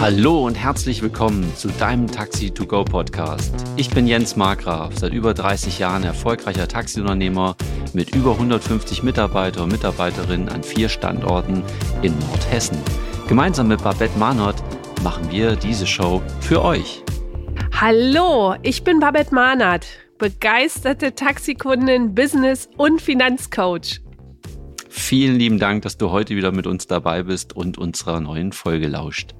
Hallo und herzlich willkommen zu deinem Taxi to Go Podcast. Ich bin Jens Markgraf, seit über 30 Jahren erfolgreicher Taxiunternehmer mit über 150 Mitarbeiter und Mitarbeiterinnen an vier Standorten in Nordhessen. Gemeinsam mit Babette Mahnert machen wir diese Show für euch. Hallo, ich bin Babette Mahnert, begeisterte Taxikundin, Business- und Finanzcoach. Vielen lieben Dank, dass du heute wieder mit uns dabei bist und unserer neuen Folge lauscht.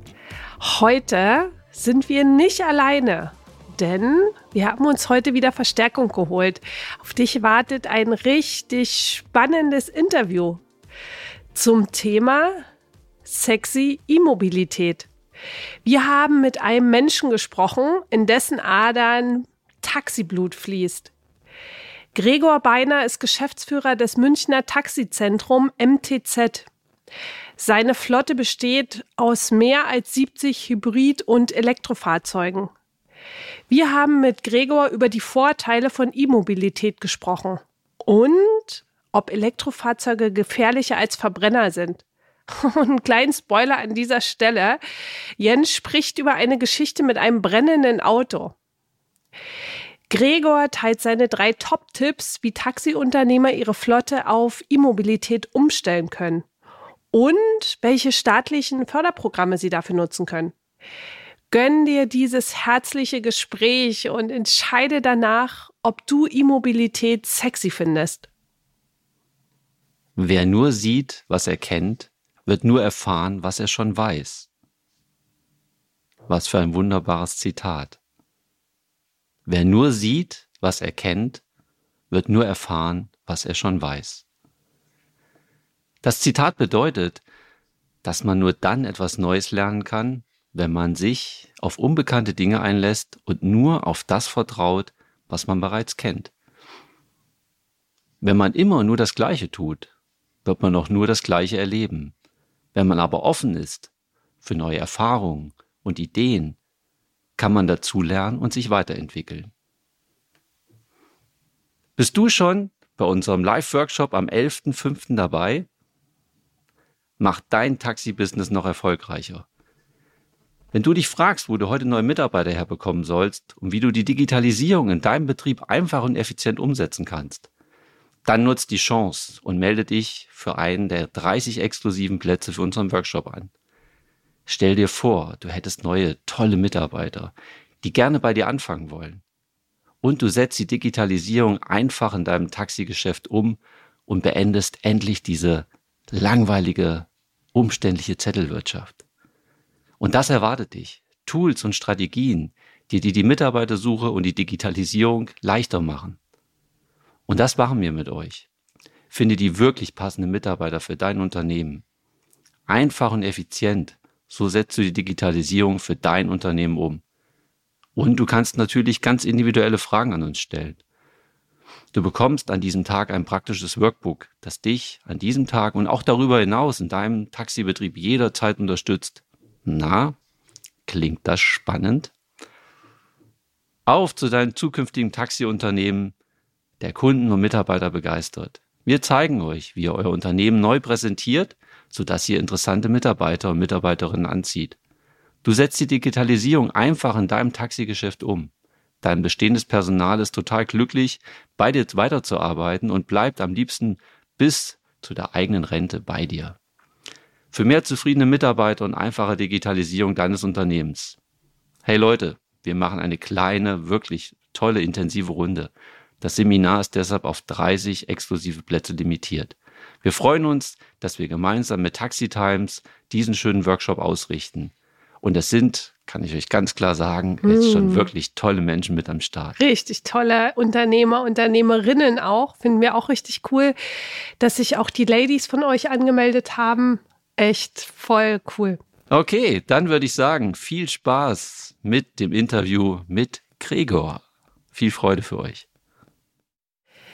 Heute sind wir nicht alleine, denn wir haben uns heute wieder Verstärkung geholt. Auf dich wartet ein richtig spannendes Interview zum Thema sexy E-Mobilität. Wir haben mit einem Menschen gesprochen, in dessen Adern Taxiblut fließt. Gregor Beiner ist Geschäftsführer des Münchner Taxizentrum MTZ. Seine Flotte besteht aus mehr als 70 Hybrid- und Elektrofahrzeugen. Wir haben mit Gregor über die Vorteile von E-Mobilität gesprochen und ob Elektrofahrzeuge gefährlicher als Verbrenner sind. Und einen kleinen Spoiler an dieser Stelle. Jens spricht über eine Geschichte mit einem brennenden Auto. Gregor teilt seine drei Top-Tipps, wie Taxiunternehmer ihre Flotte auf E-Mobilität umstellen können und welche staatlichen Förderprogramme Sie dafür nutzen können. Gönn dir dieses herzliche Gespräch und entscheide danach, ob du E-Mobilität sexy findest. Wer nur sieht, was er kennt, wird nur erfahren, was er schon weiß. Was für ein wunderbares Zitat. Wer nur sieht, was er kennt, wird nur erfahren, was er schon weiß. Das Zitat bedeutet, dass man nur dann etwas Neues lernen kann, wenn man sich auf unbekannte Dinge einlässt und nur auf das vertraut, was man bereits kennt. Wenn man immer nur das Gleiche tut, wird man auch nur das Gleiche erleben. Wenn man aber offen ist für neue Erfahrungen und Ideen, kann man dazulernen und sich weiterentwickeln. Bist du schon bei unserem Live-Workshop am 11.05. dabei? Mach dein Taxi-Business noch erfolgreicher. Wenn du dich fragst, wo du heute neue Mitarbeiter herbekommen sollst und wie du die Digitalisierung in deinem Betrieb einfach und effizient umsetzen kannst, dann nutzt die Chance und melde dich für einen der 30 exklusiven Plätze für unseren Workshop an. Stell dir vor, du hättest neue, tolle Mitarbeiter, die gerne bei dir anfangen wollen. Und du setzt die Digitalisierung einfach in deinem Taxigeschäft um und beendest endlich diese langweilige, umständliche Zettelwirtschaft. Und das erwartet dich. Tools und Strategien, die dir die Mitarbeitersuche und die Digitalisierung leichter machen. Und das machen wir mit euch. Finde die wirklich passenden Mitarbeiter für dein Unternehmen. Einfach und effizient. So setzt du die Digitalisierung für dein Unternehmen um. Und du kannst natürlich ganz individuelle Fragen an uns stellen. Du bekommst an diesem Tag ein praktisches Workbook, das dich an diesem Tag und auch darüber hinaus in deinem Taxibetrieb jederzeit unterstützt. Na, klingt das spannend? Auf zu deinem zukünftigen Taxiunternehmen, der Kunden und Mitarbeiter begeistert. Wir zeigen euch, wie ihr euer Unternehmen neu präsentiert, sodass ihr interessante Mitarbeiter und Mitarbeiterinnen anzieht. Du setzt die Digitalisierung einfach in deinem Taxigeschäft um. Dein bestehendes Personal ist total glücklich, bei dir weiterzuarbeiten und bleibt am liebsten bis zu der eigenen Rente bei dir. Für mehr zufriedene Mitarbeiter und einfache Digitalisierung deines Unternehmens. Hey Leute, wir machen eine kleine, wirklich tolle, intensive Runde. Das Seminar ist deshalb auf 30 exklusive Plätze limitiert. Wir freuen uns, dass wir gemeinsam mit Taxi Times diesen schönen Workshop ausrichten. Und es sind, kann ich euch ganz klar sagen, jetzt schon mm. wirklich tolle Menschen mit am Start. Richtig tolle Unternehmer, Unternehmerinnen auch. Finden wir auch richtig cool, dass sich auch die Ladies von euch angemeldet haben. Echt voll cool. Okay, dann würde ich sagen, viel Spaß mit dem Interview mit Gregor. Viel Freude für euch.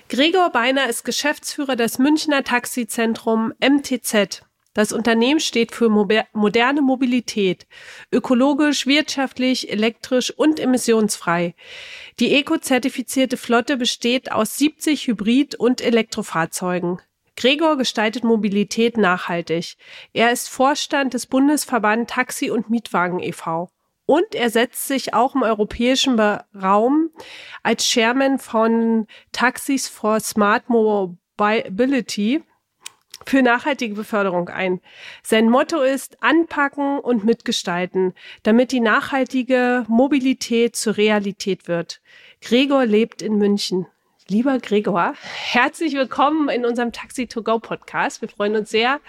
Gregor Beiner ist Geschäftsführer des Münchner Taxizentrum MTZ. Das Unternehmen steht für moderne Mobilität, ökologisch, wirtschaftlich, elektrisch und emissionsfrei. Die eco-zertifizierte Flotte besteht aus 70 Hybrid- und Elektrofahrzeugen. Gregor gestaltet Mobilität nachhaltig. Er ist Vorstand des Bundesverband Taxi- und Mietwagen e.V. Und er setzt sich auch im europäischen Raum als Chairman von Taxis for Smart Mobility für nachhaltige Beförderung ein. Sein Motto ist anpacken und mitgestalten, damit die nachhaltige Mobilität zur Realität wird. Gregor lebt in München. Lieber Gregor, herzlich willkommen in unserem Taxi to Go Podcast. Wir freuen uns sehr,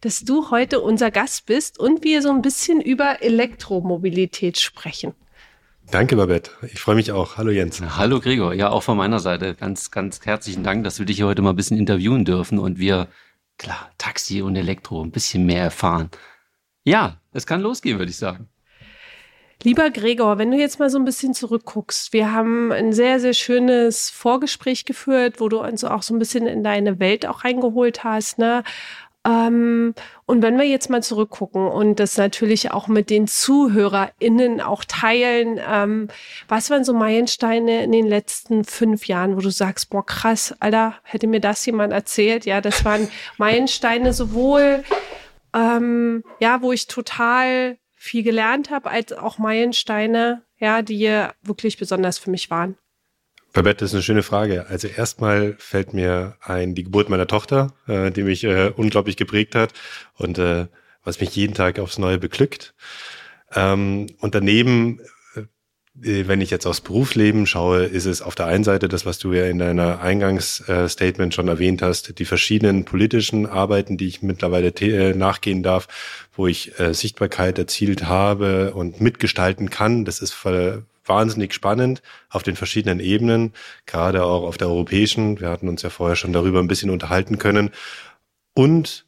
dass du heute unser Gast bist und wir so ein bisschen über Elektromobilität sprechen. Danke, Babette. Ich freue mich auch. Hallo Jens. Hallo Gregor. Ja, auch von meiner Seite ganz, ganz herzlichen Dank, dass wir dich hier heute mal ein bisschen interviewen dürfen und wir, klar, Taxi und Elektro ein bisschen mehr erfahren. Ja, es kann losgehen, würde ich sagen. Lieber Gregor, wenn du jetzt mal so ein bisschen zurückguckst, wir haben ein sehr, sehr schönes Vorgespräch geführt, wo du uns auch so ein bisschen in deine Welt auch reingeholt hast, ne? Ähm, und wenn wir jetzt mal zurückgucken und das natürlich auch mit den ZuhörerInnen auch teilen, ähm, was waren so Meilensteine in den letzten fünf Jahren, wo du sagst, boah, krass, Alter, hätte mir das jemand erzählt? Ja, das waren Meilensteine sowohl, ähm, ja, wo ich total viel gelernt habe, als auch Meilensteine, ja, die wirklich besonders für mich waren? Babette, das ist eine schöne Frage. Also erstmal fällt mir ein die Geburt meiner Tochter, äh, die mich äh, unglaublich geprägt hat und äh, was mich jeden Tag aufs Neue beglückt. Ähm, und daneben äh, wenn ich jetzt aufs Berufsleben schaue, ist es auf der einen Seite das, was du ja in deiner Eingangsstatement schon erwähnt hast, die verschiedenen politischen Arbeiten, die ich mittlerweile äh, nachgehen darf, wo ich äh, Sichtbarkeit erzielt habe und mitgestalten kann. Das ist wahnsinnig spannend auf den verschiedenen Ebenen, gerade auch auf der europäischen. Wir hatten uns ja vorher schon darüber ein bisschen unterhalten können. Und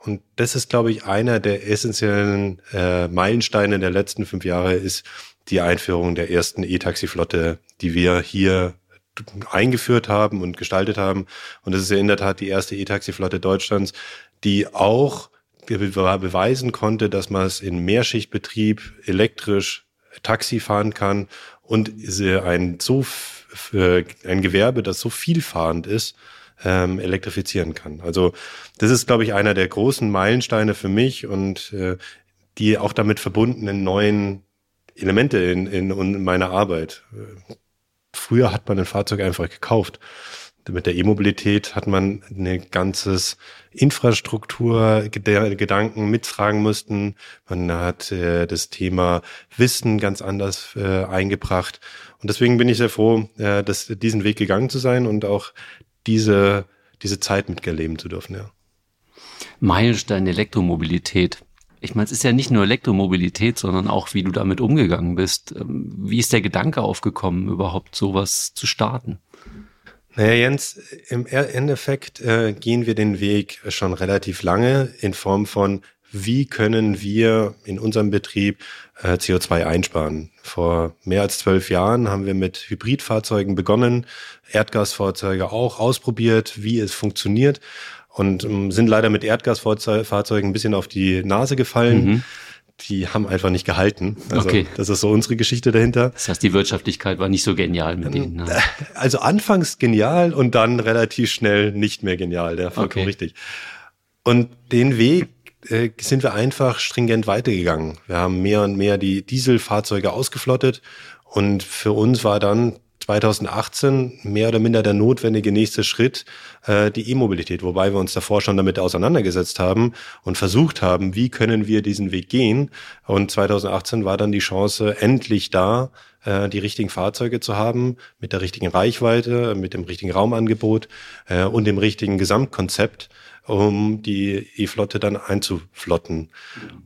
und das ist, glaube ich, einer der essentiellen äh, Meilensteine der letzten fünf Jahre, ist die Einführung der ersten E-Taxi-Flotte, die wir hier eingeführt haben und gestaltet haben. Und das ist ja in der Tat die erste E-Taxi-Flotte Deutschlands, die auch beweisen konnte, dass man es in Mehrschichtbetrieb elektrisch Taxi fahren kann und ein so ein Gewerbe, das so vielfahrend ist, ähm, elektrifizieren kann. Also das ist, glaube ich, einer der großen Meilensteine für mich und äh, die auch damit verbundenen neuen Elemente in, in, in meiner Arbeit. Früher hat man ein Fahrzeug einfach gekauft. Mit der E-Mobilität hat man eine ganzes Infrastrukturgedanken mittragen müssten. Man hat äh, das Thema Wissen ganz anders äh, eingebracht. Und deswegen bin ich sehr froh, äh, dass diesen Weg gegangen zu sein und auch diese, diese Zeit mitgeleben zu dürfen, ja. Meilenstein Elektromobilität ich meine, es ist ja nicht nur Elektromobilität, sondern auch, wie du damit umgegangen bist. Ähm, wie ist der Gedanke aufgekommen, überhaupt sowas zu starten? Naja, Jens, im Endeffekt äh, gehen wir den Weg schon relativ lange in Form von, wie können wir in unserem Betrieb äh, CO2 einsparen. Vor mehr als zwölf Jahren haben wir mit Hybridfahrzeugen begonnen, Erdgasfahrzeuge auch ausprobiert, wie es funktioniert und ähm, sind leider mit Erdgasfahrzeugen ein bisschen auf die Nase gefallen. Mhm. Die haben einfach nicht gehalten. Also okay. das ist so unsere Geschichte dahinter. Das heißt, die Wirtschaftlichkeit war nicht so genial mit denen. Ne? Also anfangs genial und dann relativ schnell nicht mehr genial. Der vollkommen okay. richtig. Und den Weg äh, sind wir einfach stringent weitergegangen. Wir haben mehr und mehr die Dieselfahrzeuge ausgeflottet und für uns war dann 2018 mehr oder minder der notwendige nächste Schritt äh, die E-Mobilität, wobei wir uns davor schon damit auseinandergesetzt haben und versucht haben, wie können wir diesen Weg gehen. Und 2018 war dann die Chance endlich da, äh, die richtigen Fahrzeuge zu haben, mit der richtigen Reichweite, mit dem richtigen Raumangebot äh, und dem richtigen Gesamtkonzept um die E-Flotte dann einzuflotten.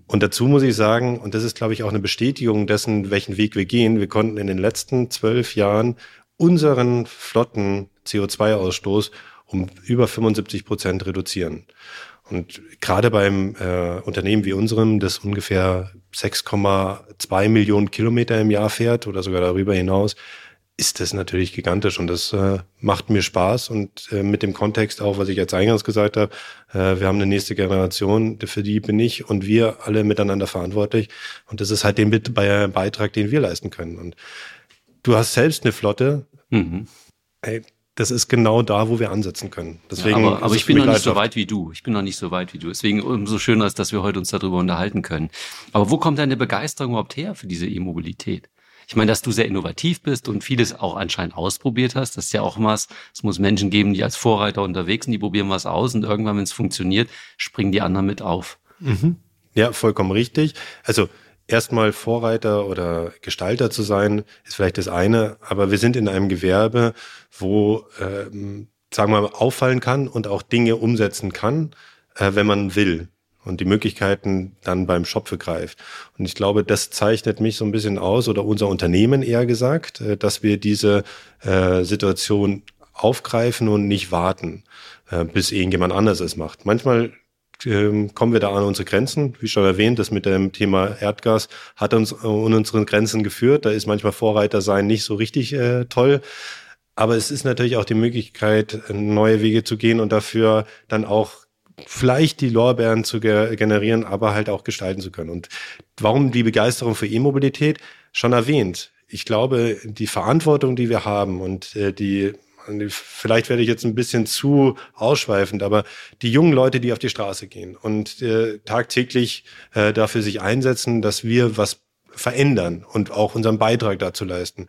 Und dazu muss ich sagen, und das ist, glaube ich, auch eine Bestätigung dessen, welchen Weg wir gehen, wir konnten in den letzten zwölf Jahren unseren Flotten CO2-Ausstoß um über 75 Prozent reduzieren. Und gerade beim äh, Unternehmen wie unserem, das ungefähr 6,2 Millionen Kilometer im Jahr fährt oder sogar darüber hinaus, ist das natürlich gigantisch und das äh, macht mir Spaß und äh, mit dem Kontext auch, was ich jetzt eingangs gesagt habe, äh, wir haben eine nächste Generation, für die bin ich und wir alle miteinander verantwortlich und das ist halt den Beitrag, den wir leisten können und du hast selbst eine Flotte, mhm. Ey, das ist genau da, wo wir ansetzen können. Deswegen ja, aber, aber ich bin noch nicht so weit wie du. Ich bin noch nicht so weit wie du. Deswegen umso schöner ist, dass wir heute uns darüber unterhalten können. Aber wo kommt deine Begeisterung überhaupt her für diese E-Mobilität? Ich meine, dass du sehr innovativ bist und vieles auch anscheinend ausprobiert hast. Das ist ja auch was. Es muss Menschen geben, die als Vorreiter unterwegs sind, die probieren was aus und irgendwann, wenn es funktioniert, springen die anderen mit auf. Mhm. Ja, vollkommen richtig. Also erstmal Vorreiter oder Gestalter zu sein, ist vielleicht das eine, aber wir sind in einem Gewerbe, wo, ähm, sagen wir mal, auffallen kann und auch Dinge umsetzen kann, äh, wenn man will und die Möglichkeiten dann beim Schopfe greift. Und ich glaube, das zeichnet mich so ein bisschen aus oder unser Unternehmen eher gesagt, äh, dass wir diese äh, Situation aufgreifen und nicht warten, äh, bis irgendjemand anderes es macht. Manchmal ähm, kommen wir da an unsere Grenzen. Wie schon erwähnt, das mit dem Thema Erdgas hat uns an unseren Grenzen geführt. Da ist manchmal Vorreiter sein nicht so richtig äh, toll. Aber es ist natürlich auch die Möglichkeit, neue Wege zu gehen und dafür dann auch vielleicht die Lorbeeren zu ge generieren, aber halt auch gestalten zu können. Und warum die Begeisterung für E-Mobilität? Schon erwähnt. Ich glaube, die Verantwortung, die wir haben und äh, die vielleicht werde ich jetzt ein bisschen zu ausschweifend, aber die jungen Leute, die auf die Straße gehen und äh, tagtäglich äh, dafür sich einsetzen, dass wir was verändern und auch unseren Beitrag dazu leisten.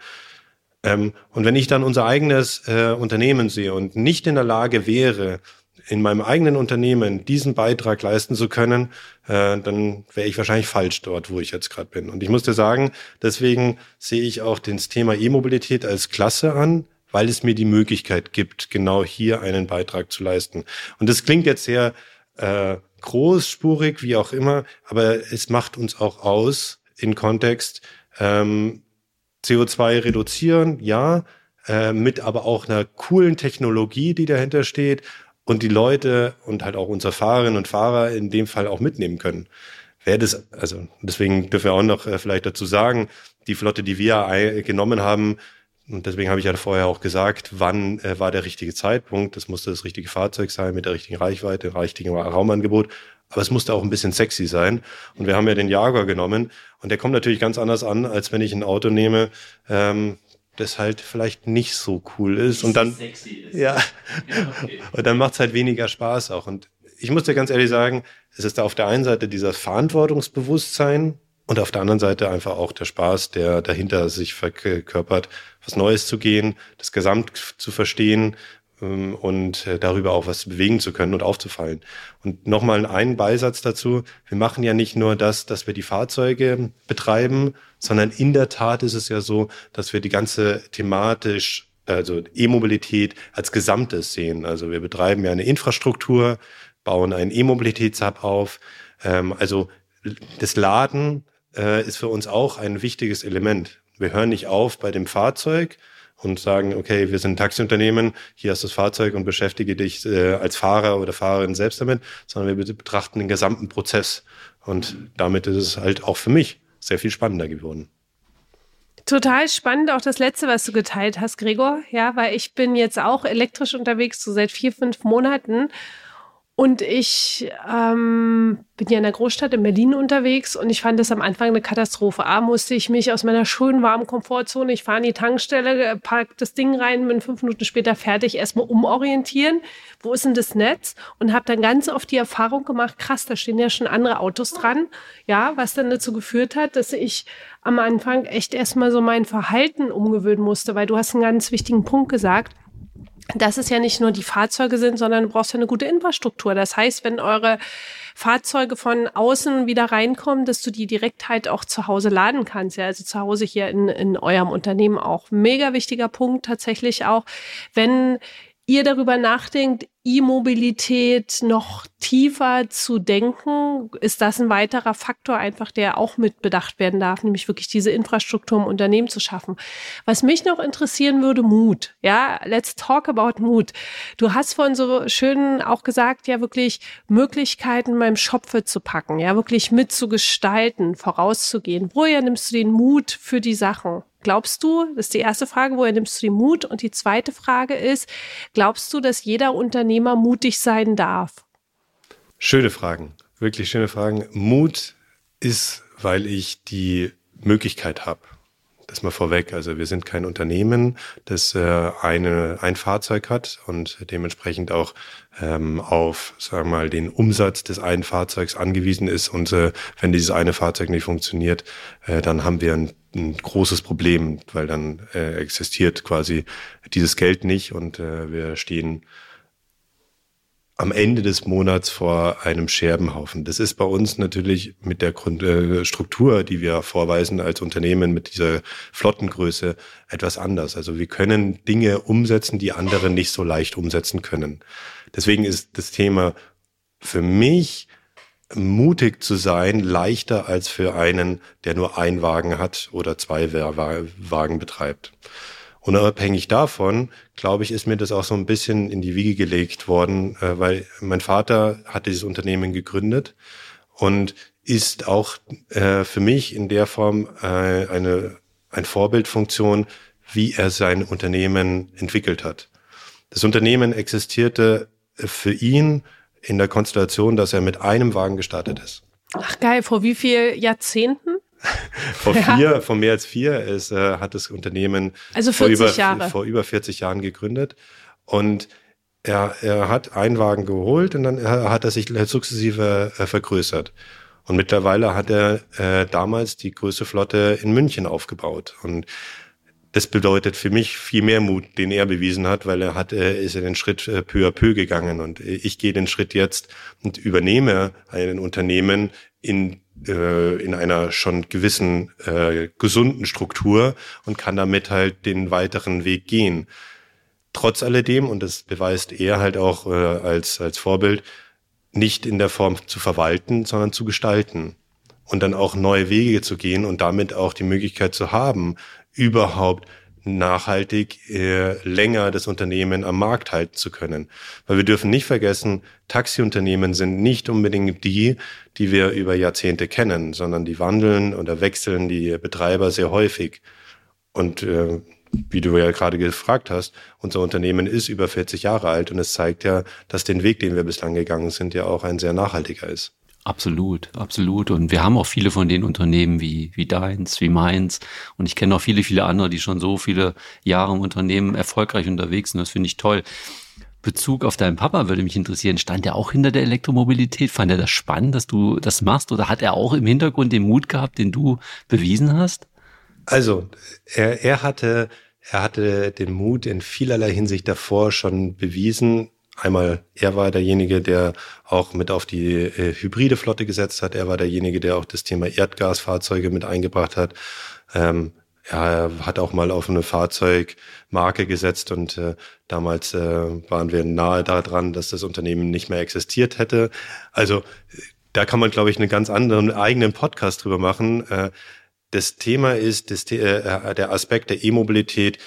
Ähm, und wenn ich dann unser eigenes äh, Unternehmen sehe und nicht in der Lage wäre, in meinem eigenen Unternehmen diesen Beitrag leisten zu können, äh, dann wäre ich wahrscheinlich falsch dort, wo ich jetzt gerade bin. Und ich muss dir sagen, deswegen sehe ich auch das Thema E-Mobilität als Klasse an, weil es mir die Möglichkeit gibt, genau hier einen Beitrag zu leisten. Und das klingt jetzt sehr äh, großspurig, wie auch immer, aber es macht uns auch aus in Kontext ähm, CO2 reduzieren, ja, äh, mit aber auch einer coolen Technologie, die dahinter steht und die Leute und halt auch unsere Fahrerinnen und Fahrer in dem Fall auch mitnehmen können. Wer das, also deswegen dürfen wir auch noch äh, vielleicht dazu sagen, die Flotte, die wir genommen haben, und deswegen habe ich ja vorher auch gesagt, wann äh, war der richtige Zeitpunkt. Das musste das richtige Fahrzeug sein mit der richtigen Reichweite, dem richtigen Raumangebot. Aber es musste auch ein bisschen sexy sein. Und wir haben ja den Jaguar genommen. Und der kommt natürlich ganz anders an, als wenn ich ein Auto nehme, ähm, das halt vielleicht nicht so cool ist. Und dann, ist. ja, ja okay. und dann macht es halt weniger Spaß auch. Und ich muss dir ganz ehrlich sagen, es ist da auf der einen Seite dieser Verantwortungsbewusstsein, und auf der anderen Seite einfach auch der Spaß, der dahinter sich verkörpert, was Neues zu gehen, das Gesamt zu verstehen und äh, darüber auch was bewegen zu können und aufzufallen. Und nochmal ein Beisatz dazu. Wir machen ja nicht nur das, dass wir die Fahrzeuge betreiben, sondern in der Tat ist es ja so, dass wir die ganze thematisch also E-Mobilität als Gesamtes sehen. Also wir betreiben ja eine Infrastruktur, bauen einen E-Mobilitätshub auf. Ähm, also das Laden äh, ist für uns auch ein wichtiges Element. Wir hören nicht auf bei dem Fahrzeug und sagen, okay, wir sind ein Taxiunternehmen, hier hast du das Fahrzeug und beschäftige dich äh, als Fahrer oder Fahrerin selbst damit, sondern wir betrachten den gesamten Prozess. Und damit ist es halt auch für mich sehr viel spannender geworden. Total spannend, auch das letzte, was du geteilt hast, Gregor. Ja, weil ich bin jetzt auch elektrisch unterwegs, so seit vier, fünf Monaten. Und ich ähm, bin ja in der Großstadt in Berlin unterwegs und ich fand das am Anfang eine Katastrophe. A, musste ich mich aus meiner schönen warmen Komfortzone, ich fahre in die Tankstelle, park das Ding rein, bin fünf Minuten später fertig, erstmal umorientieren. Wo ist denn das Netz? Und habe dann ganz oft die Erfahrung gemacht, krass, da stehen ja schon andere Autos dran. Ja, was dann dazu geführt hat, dass ich am Anfang echt erstmal so mein Verhalten umgewöhnen musste, weil du hast einen ganz wichtigen Punkt gesagt dass es ja nicht nur die Fahrzeuge sind, sondern du brauchst ja eine gute Infrastruktur. Das heißt, wenn eure Fahrzeuge von außen wieder reinkommen, dass du die direkt halt auch zu Hause laden kannst. Ja, also zu Hause hier in, in eurem Unternehmen auch. Mega wichtiger Punkt tatsächlich auch, wenn ihr darüber nachdenkt, E-Mobilität noch tiefer zu denken, ist das ein weiterer Faktor einfach, der auch mit bedacht werden darf, nämlich wirklich diese Infrastruktur im Unternehmen zu schaffen. Was mich noch interessieren würde, Mut. Ja, let's talk about Mut. Du hast vorhin so schön auch gesagt, ja, wirklich Möglichkeiten beim Schopfe zu packen, ja, wirklich mitzugestalten, vorauszugehen. Woher nimmst du den Mut für die Sachen? Glaubst du, das ist die erste Frage, woher nimmst du den Mut? Und die zweite Frage ist, glaubst du, dass jeder Unternehmer mutig sein darf? Schöne Fragen, wirklich schöne Fragen. Mut ist, weil ich die Möglichkeit habe, Das mal vorweg. Also wir sind kein Unternehmen, das äh, eine, ein Fahrzeug hat und dementsprechend auch ähm, auf, sagen wir mal, den Umsatz des einen Fahrzeugs angewiesen ist. Und äh, wenn dieses eine Fahrzeug nicht funktioniert, äh, dann haben wir ein, ein großes Problem, weil dann äh, existiert quasi dieses Geld nicht und äh, wir stehen am Ende des Monats vor einem Scherbenhaufen. Das ist bei uns natürlich mit der Grund, äh, Struktur, die wir vorweisen als Unternehmen mit dieser Flottengröße etwas anders. Also wir können Dinge umsetzen, die andere nicht so leicht umsetzen können. Deswegen ist das Thema für mich mutig zu sein leichter als für einen, der nur ein Wagen hat oder zwei Wagen betreibt. Unabhängig davon, glaube ich, ist mir das auch so ein bisschen in die Wiege gelegt worden, äh, weil mein Vater hat dieses Unternehmen gegründet und ist auch äh, für mich in der Form äh, eine ein Vorbildfunktion, wie er sein Unternehmen entwickelt hat. Das Unternehmen existierte für ihn in der Konstellation, dass er mit einem Wagen gestartet ist. Ach geil, vor wie vielen Jahrzehnten? vor vier, ja. vor mehr als vier ist, äh, hat das Unternehmen also 40 vor, über, Jahre. vor über 40 Jahren gegründet. Und er, er hat einen Wagen geholt und dann hat er sich sukzessive äh, vergrößert. Und mittlerweile hat er äh, damals die größte Flotte in München aufgebaut. Und das bedeutet für mich viel mehr Mut, den er bewiesen hat, weil er hat, er ist in den Schritt äh, peu à peu gegangen und ich gehe den Schritt jetzt und übernehme ein Unternehmen in äh, in einer schon gewissen äh, gesunden Struktur und kann damit halt den weiteren Weg gehen. Trotz alledem, und das beweist er halt auch äh, als, als Vorbild, nicht in der Form zu verwalten, sondern zu gestalten und dann auch neue Wege zu gehen und damit auch die Möglichkeit zu haben, überhaupt nachhaltig äh, länger das Unternehmen am Markt halten zu können. Weil wir dürfen nicht vergessen, Taxiunternehmen sind nicht unbedingt die, die wir über Jahrzehnte kennen, sondern die wandeln oder wechseln die Betreiber sehr häufig. Und äh, wie du ja gerade gefragt hast, unser Unternehmen ist über 40 Jahre alt und es zeigt ja, dass den Weg, den wir bislang gegangen sind, ja auch ein sehr nachhaltiger ist. Absolut, absolut. Und wir haben auch viele von den Unternehmen wie, wie deins, wie meins. Und ich kenne auch viele, viele andere, die schon so viele Jahre im Unternehmen erfolgreich unterwegs sind. Das finde ich toll. Bezug auf deinen Papa würde mich interessieren. Stand er auch hinter der Elektromobilität? Fand er das spannend, dass du das machst? Oder hat er auch im Hintergrund den Mut gehabt, den du bewiesen hast? Also, er, er hatte, er hatte den Mut in vielerlei Hinsicht davor schon bewiesen. Einmal, er war derjenige, der auch mit auf die äh, hybride Flotte gesetzt hat. Er war derjenige, der auch das Thema Erdgasfahrzeuge mit eingebracht hat. Ähm, er hat auch mal auf eine Fahrzeugmarke gesetzt und äh, damals äh, waren wir nahe daran, dass das Unternehmen nicht mehr existiert hätte. Also da kann man, glaube ich, einen ganz anderen eigenen Podcast drüber machen. Äh, das Thema ist, das, äh, der Aspekt der E-Mobilität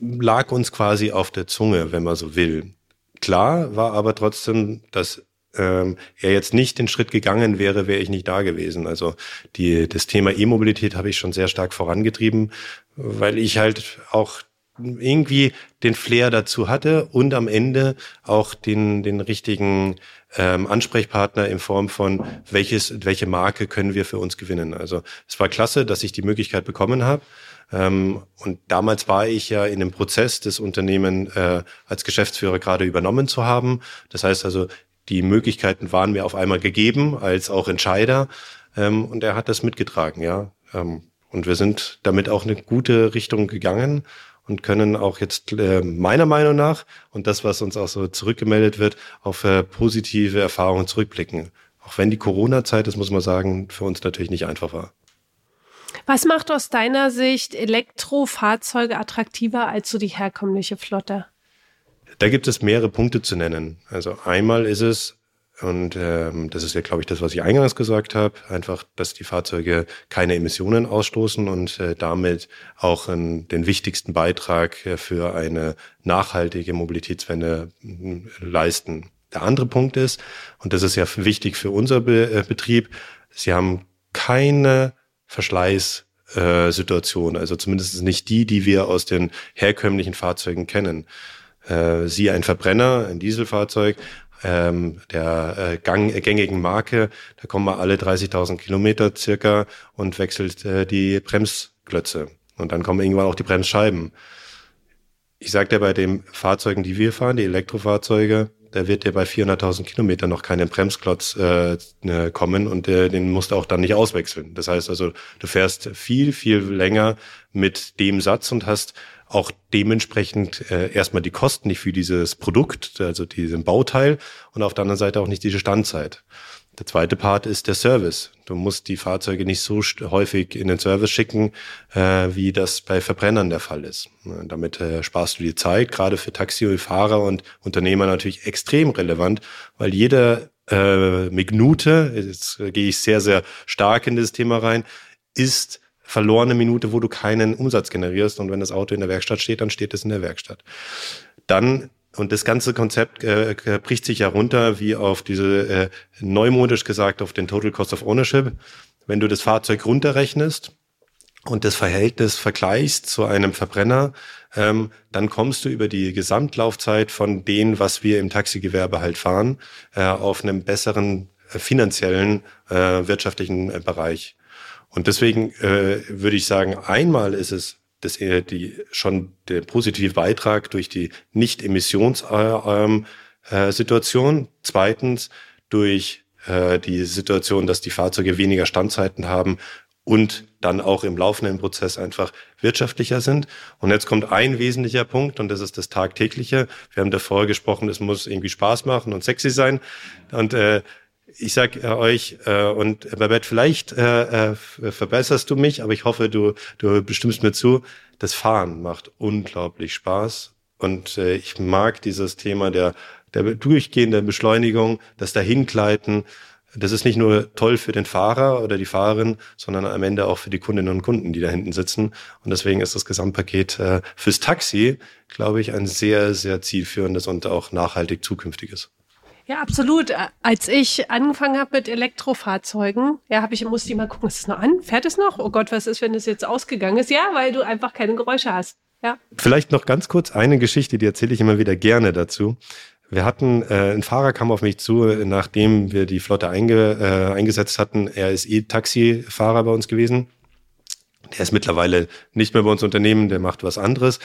lag uns quasi auf der Zunge, wenn man so will. Klar war aber trotzdem, dass ähm, er jetzt nicht den Schritt gegangen wäre, wäre ich nicht da gewesen. Also die, das Thema E-Mobilität habe ich schon sehr stark vorangetrieben, weil ich halt auch irgendwie den Flair dazu hatte und am Ende auch den, den richtigen ähm, Ansprechpartner in Form von welches, welche Marke können wir für uns gewinnen. Also es war klasse, dass ich die Möglichkeit bekommen habe. Ähm, und damals war ich ja in dem Prozess, das Unternehmen äh, als Geschäftsführer gerade übernommen zu haben. Das heißt also, die Möglichkeiten waren mir auf einmal gegeben als auch Entscheider. Ähm, und er hat das mitgetragen, ja. Ähm, und wir sind damit auch eine gute Richtung gegangen und können auch jetzt äh, meiner Meinung nach und das, was uns auch so zurückgemeldet wird, auf äh, positive Erfahrungen zurückblicken. Auch wenn die Corona-Zeit, das muss man sagen, für uns natürlich nicht einfach war. Was macht aus deiner Sicht Elektrofahrzeuge attraktiver als so die herkömmliche Flotte? Da gibt es mehrere Punkte zu nennen. Also einmal ist es, und ähm, das ist ja, glaube ich, das, was ich eingangs gesagt habe, einfach, dass die Fahrzeuge keine Emissionen ausstoßen und äh, damit auch äh, den wichtigsten Beitrag äh, für eine nachhaltige Mobilitätswende leisten. Der andere Punkt ist, und das ist ja wichtig für unser Be äh, Betrieb, sie haben keine Verschleißsituation, äh, also zumindest nicht die, die wir aus den herkömmlichen Fahrzeugen kennen. Äh, sie ein Verbrenner, ein Dieselfahrzeug, ähm, der äh, gang, äh, gängigen Marke, da kommen wir alle 30.000 Kilometer circa und wechselt äh, die Bremsklötze. Und dann kommen irgendwann auch die Bremsscheiben. Ich sagte bei den Fahrzeugen, die wir fahren, die Elektrofahrzeuge, da wird dir bei 400.000 Kilometern noch keinen Bremsklotz äh, ne, kommen und äh, den musst du auch dann nicht auswechseln. Das heißt also, du fährst viel, viel länger mit dem Satz und hast auch dementsprechend äh, erstmal die Kosten nicht für dieses Produkt, also diesen Bauteil und auf der anderen Seite auch nicht diese Standzeit. Der zweite Part ist der Service. Du musst die Fahrzeuge nicht so häufig in den Service schicken, äh, wie das bei Verbrennern der Fall ist. Damit äh, sparst du die Zeit, gerade für Taxifahrer und Unternehmer natürlich extrem relevant, weil jede äh, Minute, jetzt gehe ich sehr, sehr stark in das Thema rein, ist verlorene Minute, wo du keinen Umsatz generierst. Und wenn das Auto in der Werkstatt steht, dann steht es in der Werkstatt. Dann und das ganze Konzept äh, bricht sich ja runter, wie auf diese, äh, neumodisch gesagt, auf den Total Cost of Ownership. Wenn du das Fahrzeug runterrechnest und das Verhältnis vergleichst zu einem Verbrenner, ähm, dann kommst du über die Gesamtlaufzeit von dem, was wir im Taxigewerbe halt fahren, äh, auf einem besseren äh, finanziellen, äh, wirtschaftlichen äh, Bereich. Und deswegen äh, würde ich sagen, einmal ist es dass er die schon der positive Beitrag durch die Nicht-Emissions-Situation. Äh, ähm, äh, Zweitens durch äh, die Situation, dass die Fahrzeuge weniger Standzeiten haben und dann auch im laufenden Prozess einfach wirtschaftlicher sind. Und jetzt kommt ein wesentlicher Punkt und das ist das Tagtägliche. Wir haben davor gesprochen, es muss irgendwie Spaß machen und sexy sein. Und äh, ich sag äh, euch, äh, und Babette, vielleicht äh, äh, verbesserst du mich, aber ich hoffe, du, du bestimmst mir zu, das Fahren macht unglaublich Spaß. Und äh, ich mag dieses Thema der, der durchgehenden Beschleunigung, das Dahinkleiten. Das ist nicht nur toll für den Fahrer oder die Fahrerin, sondern am Ende auch für die Kundinnen und Kunden, die da hinten sitzen. Und deswegen ist das Gesamtpaket äh, fürs Taxi, glaube ich, ein sehr, sehr zielführendes und auch nachhaltig zukünftiges. Ja, absolut. Als ich angefangen habe mit Elektrofahrzeugen, ja, habe ich musste ich mal gucken, ist es noch an? Fährt es noch? Oh Gott, was ist, wenn es jetzt ausgegangen ist? Ja, weil du einfach keine Geräusche hast. Ja. Vielleicht noch ganz kurz eine Geschichte, die erzähle ich immer wieder gerne dazu. Wir hatten, äh, ein Fahrer kam auf mich zu, nachdem wir die Flotte einge, äh, eingesetzt hatten. Er ist eh Taxifahrer bei uns gewesen. Der ist mittlerweile nicht mehr bei uns Unternehmen, der macht was anderes.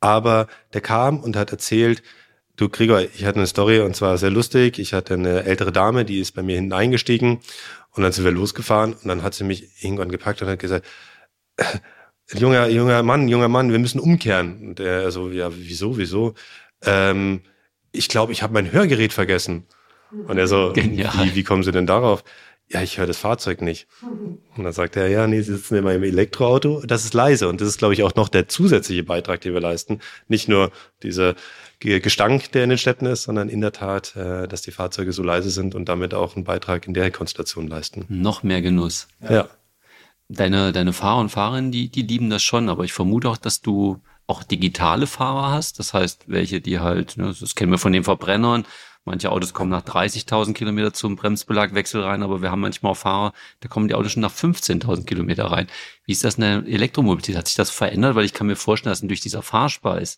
Aber der kam und hat erzählt, Du Gregor, ich hatte eine Story und zwar sehr lustig. Ich hatte eine ältere Dame, die ist bei mir hinten eingestiegen und dann sind wir losgefahren und dann hat sie mich irgendwann gepackt und hat gesagt, äh, junger, junger Mann, junger Mann, wir müssen umkehren. Und er so, ja, wieso, wieso? Ähm, ich glaube, ich habe mein Hörgerät vergessen. Und er so, wie, wie kommen Sie denn darauf? Ja, ich höre das Fahrzeug nicht. Und dann sagt er, ja, nee, Sie sitzen immer im Elektroauto. Das ist leise. Und das ist, glaube ich, auch noch der zusätzliche Beitrag, den wir leisten. Nicht nur diese Gestank, der in den Städten ist, sondern in der Tat, äh, dass die Fahrzeuge so leise sind und damit auch einen Beitrag in der Konstellation leisten. Noch mehr Genuss. Ja. Deine, deine Fahrer und Fahrerinnen, die, die lieben das schon, aber ich vermute auch, dass du auch digitale Fahrer hast. Das heißt, welche, die halt, ne, das kennen wir von den Verbrennern, Manche Autos kommen nach 30.000 Kilometer zum Bremsbelagwechsel rein, aber wir haben manchmal auch Fahrer, da kommen die Autos schon nach 15.000 Kilometer rein. Wie ist das in der Elektromobilität? Hat sich das verändert? Weil ich kann mir vorstellen, dass durch dieser Fahrspeis,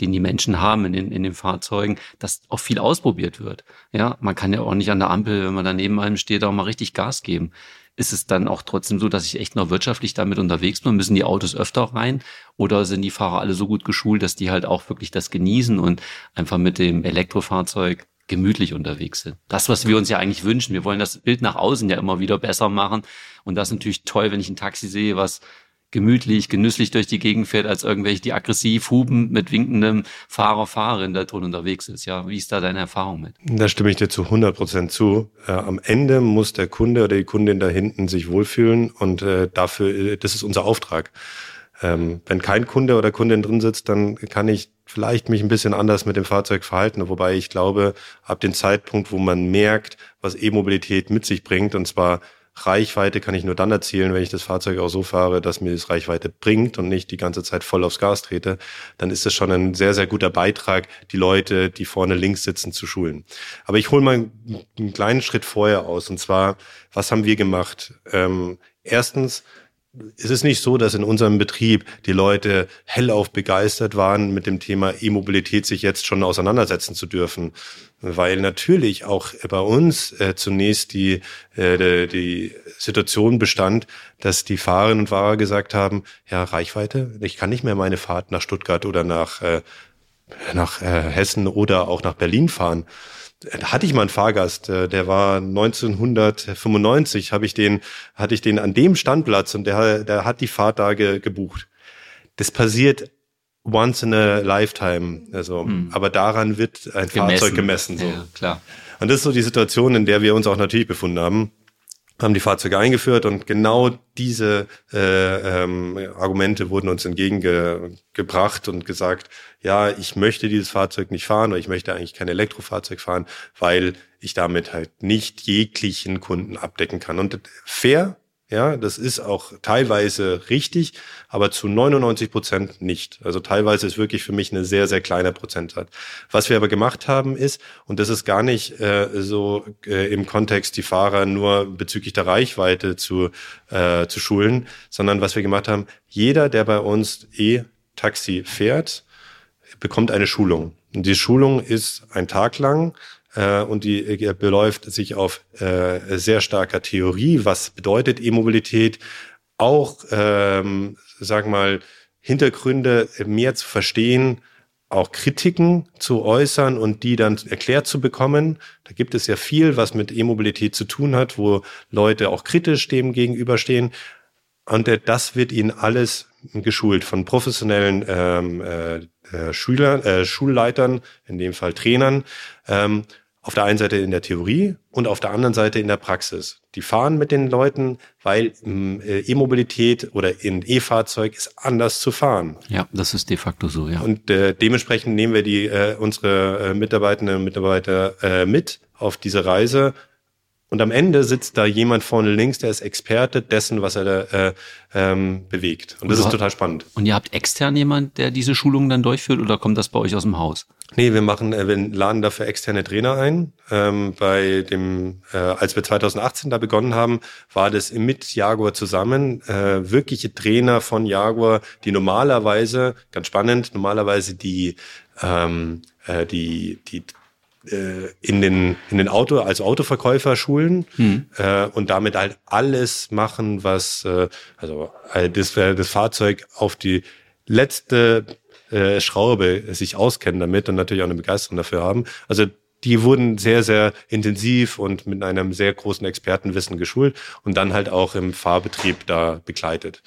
den die Menschen haben in den, in den Fahrzeugen, dass auch viel ausprobiert wird. Ja, man kann ja auch nicht an der Ampel, wenn man da neben einem steht, auch mal richtig Gas geben ist es dann auch trotzdem so, dass ich echt noch wirtschaftlich damit unterwegs bin? Müssen die Autos öfter rein? Oder sind die Fahrer alle so gut geschult, dass die halt auch wirklich das genießen und einfach mit dem Elektrofahrzeug gemütlich unterwegs sind. Das, was wir uns ja eigentlich wünschen. Wir wollen das Bild nach außen ja immer wieder besser machen. Und das ist natürlich toll, wenn ich ein Taxi sehe, was gemütlich, genüsslich durch die Gegend fährt, als irgendwelche, die aggressiv huben mit winkendem Fahrer, Fahrerin da drin unterwegs ist. Ja, wie ist da deine Erfahrung mit? Da stimme ich dir zu 100 Prozent zu. Äh, am Ende muss der Kunde oder die Kundin da hinten sich wohlfühlen und äh, dafür, äh, das ist unser Auftrag. Ähm, wenn kein Kunde oder Kundin drin sitzt, dann kann ich vielleicht mich ein bisschen anders mit dem Fahrzeug verhalten. Wobei ich glaube, ab dem Zeitpunkt, wo man merkt, was E-Mobilität mit sich bringt, und zwar Reichweite kann ich nur dann erzielen, wenn ich das Fahrzeug auch so fahre, dass mir das Reichweite bringt und nicht die ganze Zeit voll aufs Gas trete, dann ist das schon ein sehr, sehr guter Beitrag, die Leute, die vorne links sitzen, zu schulen. Aber ich hole mal einen kleinen Schritt vorher aus. Und zwar, was haben wir gemacht? Ähm, erstens, es ist nicht so, dass in unserem Betrieb die Leute hellauf begeistert waren, mit dem Thema E-Mobilität sich jetzt schon auseinandersetzen zu dürfen. Weil natürlich auch bei uns äh, zunächst die, äh, die Situation bestand, dass die Fahrerinnen und Fahrer gesagt haben, ja, Reichweite, ich kann nicht mehr meine Fahrt nach Stuttgart oder nach, äh, nach äh, Hessen oder auch nach Berlin fahren da hatte ich mal einen Fahrgast, äh, der war 1995, habe ich den, hatte ich den an dem Standplatz und der, der hat die Fahrt da ge, gebucht. Das passiert once in a lifetime, also, hm. aber daran wird ein gemessen. Fahrzeug gemessen. So. Ja, klar. Und das ist so die Situation, in der wir uns auch natürlich befunden haben haben die Fahrzeuge eingeführt und genau diese äh, ähm, Argumente wurden uns entgegengebracht und gesagt, ja, ich möchte dieses Fahrzeug nicht fahren oder ich möchte eigentlich kein Elektrofahrzeug fahren, weil ich damit halt nicht jeglichen Kunden abdecken kann. Und fair ja, das ist auch teilweise richtig, aber zu 99 Prozent nicht. Also teilweise ist wirklich für mich eine sehr, sehr kleine Prozentsatz. Was wir aber gemacht haben ist, und das ist gar nicht äh, so äh, im Kontext die Fahrer nur bezüglich der Reichweite zu, äh, zu schulen, sondern was wir gemacht haben, jeder, der bei uns E-Taxi fährt, bekommt eine Schulung. Und die Schulung ist ein Tag lang äh, und die äh, beläuft sich auf äh, sehr starker Theorie. Was bedeutet E-Mobilität? Auch, ähm, sag mal, Hintergründe mehr zu verstehen, auch Kritiken zu äußern und die dann erklärt zu bekommen. Da gibt es ja viel, was mit E-Mobilität zu tun hat, wo Leute auch kritisch dem gegenüberstehen. Und äh, das wird ihnen alles geschult von professionellen ähm, äh, äh, Schülern, äh, Schulleitern, in dem Fall Trainern. Ähm, auf der einen Seite in der Theorie und auf der anderen Seite in der Praxis. Die fahren mit den Leuten, weil äh, E-Mobilität oder in E-Fahrzeug ist anders zu fahren. Ja, das ist de facto so, ja. Und äh, dementsprechend nehmen wir die äh, unsere äh, Mitarbeitenden und Mitarbeiter äh, mit auf diese Reise und am Ende sitzt da jemand vorne links, der ist Experte dessen, was er da äh, ähm, bewegt. Und, und das ist total spannend. Und ihr habt extern jemand, der diese Schulungen dann durchführt oder kommt das bei euch aus dem Haus? Nee, wir machen, äh, wir laden dafür externe Trainer ein. Ähm, bei dem, äh, als wir 2018 da begonnen haben, war das mit Jaguar zusammen äh, wirkliche Trainer von Jaguar, die normalerweise, ganz spannend, normalerweise die ähm, äh, die die äh, in den in den Auto als Autoverkäufer schulen hm. äh, und damit halt alles machen, was äh, also äh, das, das Fahrzeug auf die letzte äh, Schraube sich auskennen damit und natürlich auch eine Begeisterung dafür haben. Also die wurden sehr, sehr intensiv und mit einem sehr großen Expertenwissen geschult und dann halt auch im Fahrbetrieb da begleitet.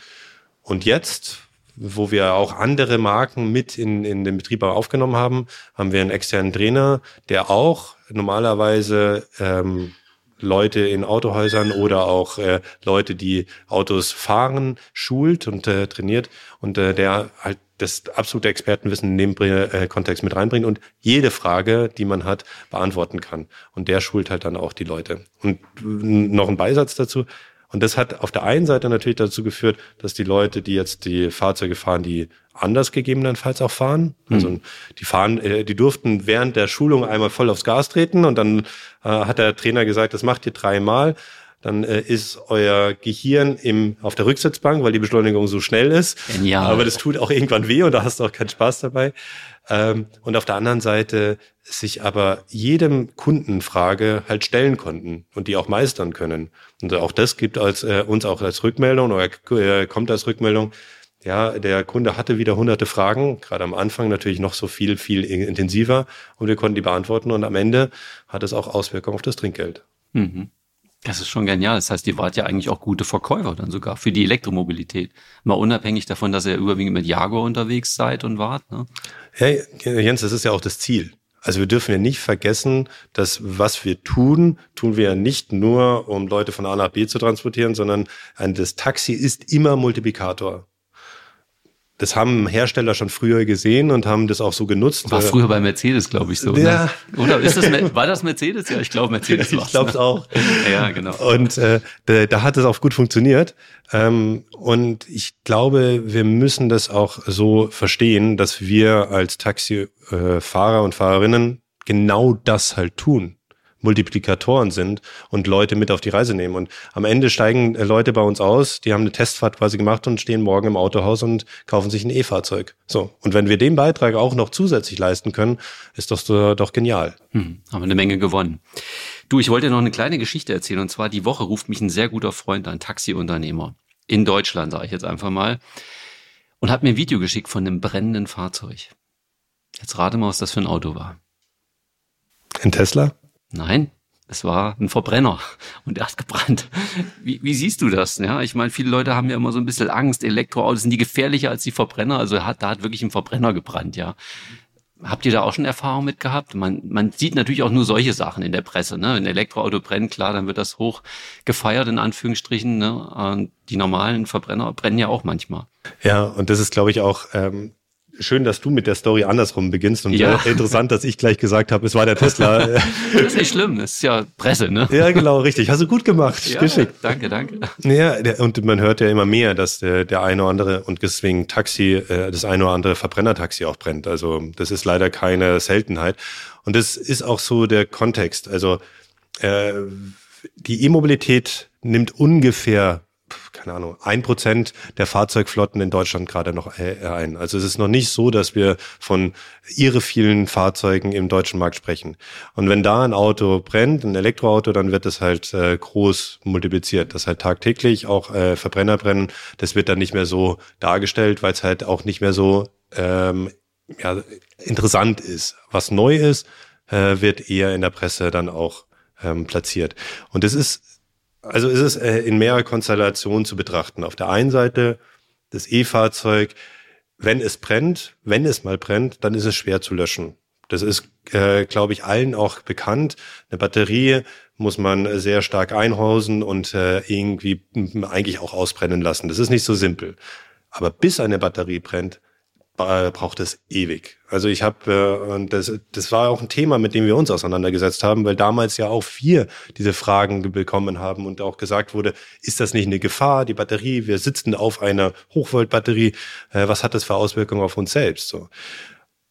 Und jetzt wo wir auch andere Marken mit in, in den Betrieb aufgenommen haben, haben wir einen externen Trainer, der auch normalerweise ähm, Leute in Autohäusern oder auch äh, Leute, die Autos fahren, schult und äh, trainiert und äh, der halt das absolute Expertenwissen in dem äh, Kontext mit reinbringt und jede Frage, die man hat, beantworten kann. Und der schult halt dann auch die Leute. Und noch ein Beisatz dazu. Und das hat auf der einen Seite natürlich dazu geführt, dass die Leute, die jetzt die Fahrzeuge fahren, die anders gegebenenfalls auch fahren. Mhm. Also die fahren, äh, die durften während der Schulung einmal voll aufs Gas treten und dann äh, hat der Trainer gesagt, das macht ihr dreimal dann äh, ist euer Gehirn im, auf der Rücksitzbank, weil die Beschleunigung so schnell ist. Genial. Aber das tut auch irgendwann weh und da hast du auch keinen Spaß dabei. Ähm, und auf der anderen Seite sich aber jedem Kundenfrage halt stellen konnten und die auch meistern können. Und auch das gibt als, äh, uns auch als Rückmeldung oder äh, kommt als Rückmeldung, ja, der Kunde hatte wieder hunderte Fragen, gerade am Anfang natürlich noch so viel, viel intensiver und wir konnten die beantworten und am Ende hat es auch Auswirkungen auf das Trinkgeld. Mhm. Das ist schon genial. Das heißt, ihr wart ja eigentlich auch gute Verkäufer dann sogar für die Elektromobilität. Mal unabhängig davon, dass ihr überwiegend mit Jaguar unterwegs seid und wart. Ne? Hey, Jens, das ist ja auch das Ziel. Also wir dürfen ja nicht vergessen, dass was wir tun, tun wir ja nicht nur, um Leute von A nach B zu transportieren, sondern das Taxi ist immer Multiplikator das haben Hersteller schon früher gesehen und haben das auch so genutzt. War früher bei Mercedes, glaube ich, so. Ne? Ja. Ne? Oder ist das, war das Mercedes? Ja, ich glaube Mercedes war Ich glaube es ne? auch. Ja, genau. Und äh, da, da hat es auch gut funktioniert. Ähm, und ich glaube, wir müssen das auch so verstehen, dass wir als Taxifahrer und Fahrerinnen genau das halt tun. Multiplikatoren sind und Leute mit auf die Reise nehmen. Und am Ende steigen äh, Leute bei uns aus, die haben eine Testfahrt quasi gemacht und stehen morgen im Autohaus und kaufen sich ein E-Fahrzeug. So. Und wenn wir den Beitrag auch noch zusätzlich leisten können, ist das doch genial. Hm, haben wir eine Menge gewonnen. Du, ich wollte noch eine kleine Geschichte erzählen. Und zwar die Woche ruft mich ein sehr guter Freund, ein Taxiunternehmer in Deutschland, sage ich jetzt einfach mal, und hat mir ein Video geschickt von einem brennenden Fahrzeug. Jetzt rate mal, was das für ein Auto war. Ein Tesla? Nein, es war ein Verbrenner und er hat gebrannt. Wie, wie siehst du das? Ja, ich meine, viele Leute haben ja immer so ein bisschen Angst. Elektroautos sind die gefährlicher als die Verbrenner. Also hat, da hat wirklich ein Verbrenner gebrannt, ja. Habt ihr da auch schon Erfahrung mit gehabt? Man, man sieht natürlich auch nur solche Sachen in der Presse. Ne? Wenn ein Elektroauto brennt, klar, dann wird das hoch gefeiert, in Anführungsstrichen. Ne? Und die normalen Verbrenner brennen ja auch manchmal. Ja, und das ist, glaube ich, auch ähm, schön, dass du mit der Story andersrum beginnst und ja. interessant, dass ich gleich gesagt habe, es war der Tesla. das ist nicht schlimm, das ist ja Presse, ne? Ja, genau, richtig. Hast du gut gemacht. Ja, Geschickt. Danke, danke. Ja, und man hört ja immer mehr, dass der, der eine oder andere und deswegen Taxi, äh, das eine oder andere Verbrennertaxi auch brennt. Also das ist leider keine Seltenheit. Und das ist auch so der Kontext. Also äh, die E-Mobilität nimmt ungefähr keine Ahnung, ein Prozent der Fahrzeugflotten in Deutschland gerade noch äh, ein. Also es ist noch nicht so, dass wir von ihre vielen Fahrzeugen im deutschen Markt sprechen. Und wenn da ein Auto brennt, ein Elektroauto, dann wird das halt äh, groß multipliziert. Das halt tagtäglich auch äh, Verbrenner brennen. Das wird dann nicht mehr so dargestellt, weil es halt auch nicht mehr so ähm, ja, interessant ist. Was neu ist, äh, wird eher in der Presse dann auch ähm, platziert. Und es ist also ist es äh, in mehrerer Konstellation zu betrachten. Auf der einen Seite das E-Fahrzeug, wenn es brennt, wenn es mal brennt, dann ist es schwer zu löschen. Das ist, äh, glaube ich, allen auch bekannt. Eine Batterie muss man sehr stark einhausen und äh, irgendwie eigentlich auch ausbrennen lassen. Das ist nicht so simpel. Aber bis eine Batterie brennt, braucht es ewig. Also ich habe, äh, und das, das war auch ein Thema, mit dem wir uns auseinandergesetzt haben, weil damals ja auch wir diese Fragen bekommen haben und auch gesagt wurde, ist das nicht eine Gefahr, die Batterie, wir sitzen auf einer Hochvoltbatterie, äh, was hat das für Auswirkungen auf uns selbst? So.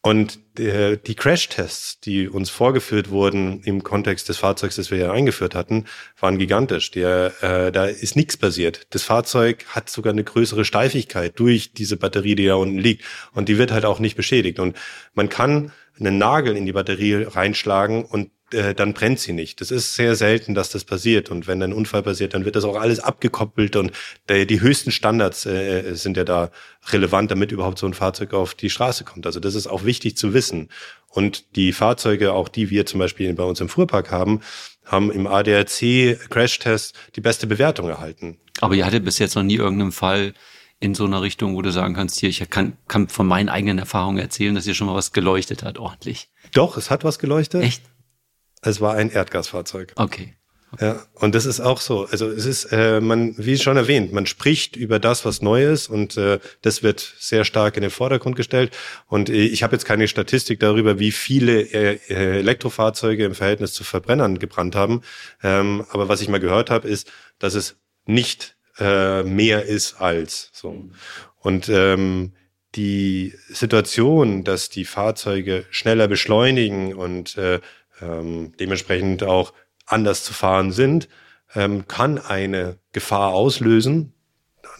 Und äh, die Crash-Tests, die uns vorgeführt wurden im Kontext des Fahrzeugs, das wir ja eingeführt hatten, waren gigantisch. Der, äh, da ist nichts passiert. Das Fahrzeug hat sogar eine größere Steifigkeit durch diese Batterie, die da unten liegt. Und die wird halt auch nicht beschädigt. Und man kann einen Nagel in die Batterie reinschlagen und äh, dann brennt sie nicht. Das ist sehr selten, dass das passiert. Und wenn ein Unfall passiert, dann wird das auch alles abgekoppelt und der, die höchsten Standards äh, sind ja da relevant, damit überhaupt so ein Fahrzeug auf die Straße kommt. Also das ist auch wichtig zu wissen. Und die Fahrzeuge, auch die wir zum Beispiel bei uns im Fuhrpark haben, haben im ADAC Crash-Test die beste Bewertung erhalten. Aber ihr hattet bis jetzt noch nie irgendeinen Fall in so einer Richtung, wo du sagen kannst, hier, ich kann, kann von meinen eigenen Erfahrungen erzählen, dass hier schon mal was geleuchtet hat, ordentlich. Doch, es hat was geleuchtet. Echt? Es war ein Erdgasfahrzeug. Okay. Ja, und das ist auch so. Also es ist, äh, man, wie schon erwähnt, man spricht über das, was neu ist und äh, das wird sehr stark in den Vordergrund gestellt. Und äh, ich habe jetzt keine Statistik darüber, wie viele äh, Elektrofahrzeuge im Verhältnis zu Verbrennern gebrannt haben. Ähm, aber was ich mal gehört habe, ist, dass es nicht äh, mehr ist als so. Und ähm, die Situation, dass die Fahrzeuge schneller beschleunigen und äh, ähm, dementsprechend auch anders zu fahren sind, ähm, kann eine Gefahr auslösen.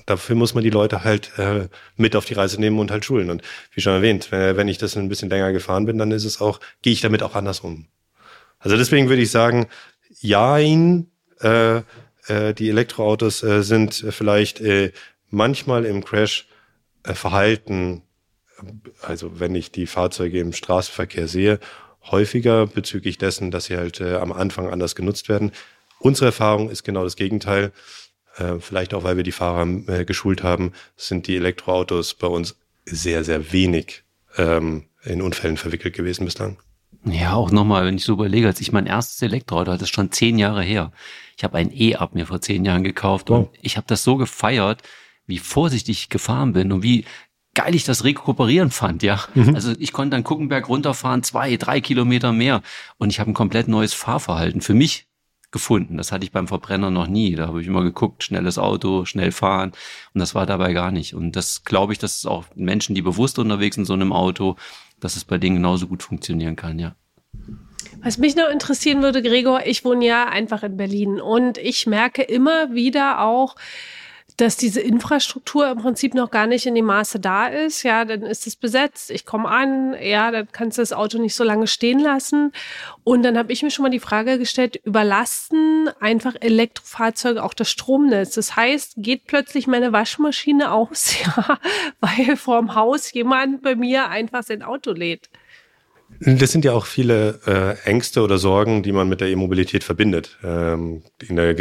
Dafür muss man die Leute halt äh, mit auf die Reise nehmen und halt schulen. Und wie schon erwähnt, wenn, wenn ich das ein bisschen länger gefahren bin, dann ist es auch, gehe ich damit auch anders um. Also deswegen würde ich sagen, jein, äh, äh, die Elektroautos äh, sind vielleicht äh, manchmal im Crash äh, verhalten, also wenn ich die Fahrzeuge im Straßenverkehr sehe häufiger bezüglich dessen, dass sie halt äh, am Anfang anders genutzt werden. Unsere Erfahrung ist genau das Gegenteil. Äh, vielleicht auch, weil wir die Fahrer äh, geschult haben, sind die Elektroautos bei uns sehr, sehr wenig ähm, in Unfällen verwickelt gewesen bislang. Ja, auch nochmal, wenn ich so überlege, als ich mein erstes Elektroauto hatte, ist schon zehn Jahre her. Ich habe ein E-Up mir vor zehn Jahren gekauft oh. und ich habe das so gefeiert, wie vorsichtig ich gefahren bin und wie geil ich das Rekuperieren fand, ja. Mhm. Also ich konnte dann Guckenberg runterfahren, zwei, drei Kilometer mehr und ich habe ein komplett neues Fahrverhalten für mich gefunden. Das hatte ich beim Verbrenner noch nie. Da habe ich immer geguckt, schnelles Auto, schnell fahren und das war dabei gar nicht. Und das glaube ich, dass es auch Menschen, die bewusst unterwegs sind in so einem Auto, dass es bei denen genauso gut funktionieren kann, ja. Was mich noch interessieren würde, Gregor, ich wohne ja einfach in Berlin und ich merke immer wieder auch, dass diese Infrastruktur im Prinzip noch gar nicht in dem Maße da ist. Ja, dann ist es besetzt. Ich komme an, ja, dann kannst du das Auto nicht so lange stehen lassen. Und dann habe ich mir schon mal die Frage gestellt, überlasten einfach Elektrofahrzeuge auch das Stromnetz? Das heißt, geht plötzlich meine Waschmaschine aus, ja, weil vorm Haus jemand bei mir einfach sein Auto lädt? Das sind ja auch viele äh, Ängste oder Sorgen, die man mit der E-Mobilität verbindet. Ähm, in, der,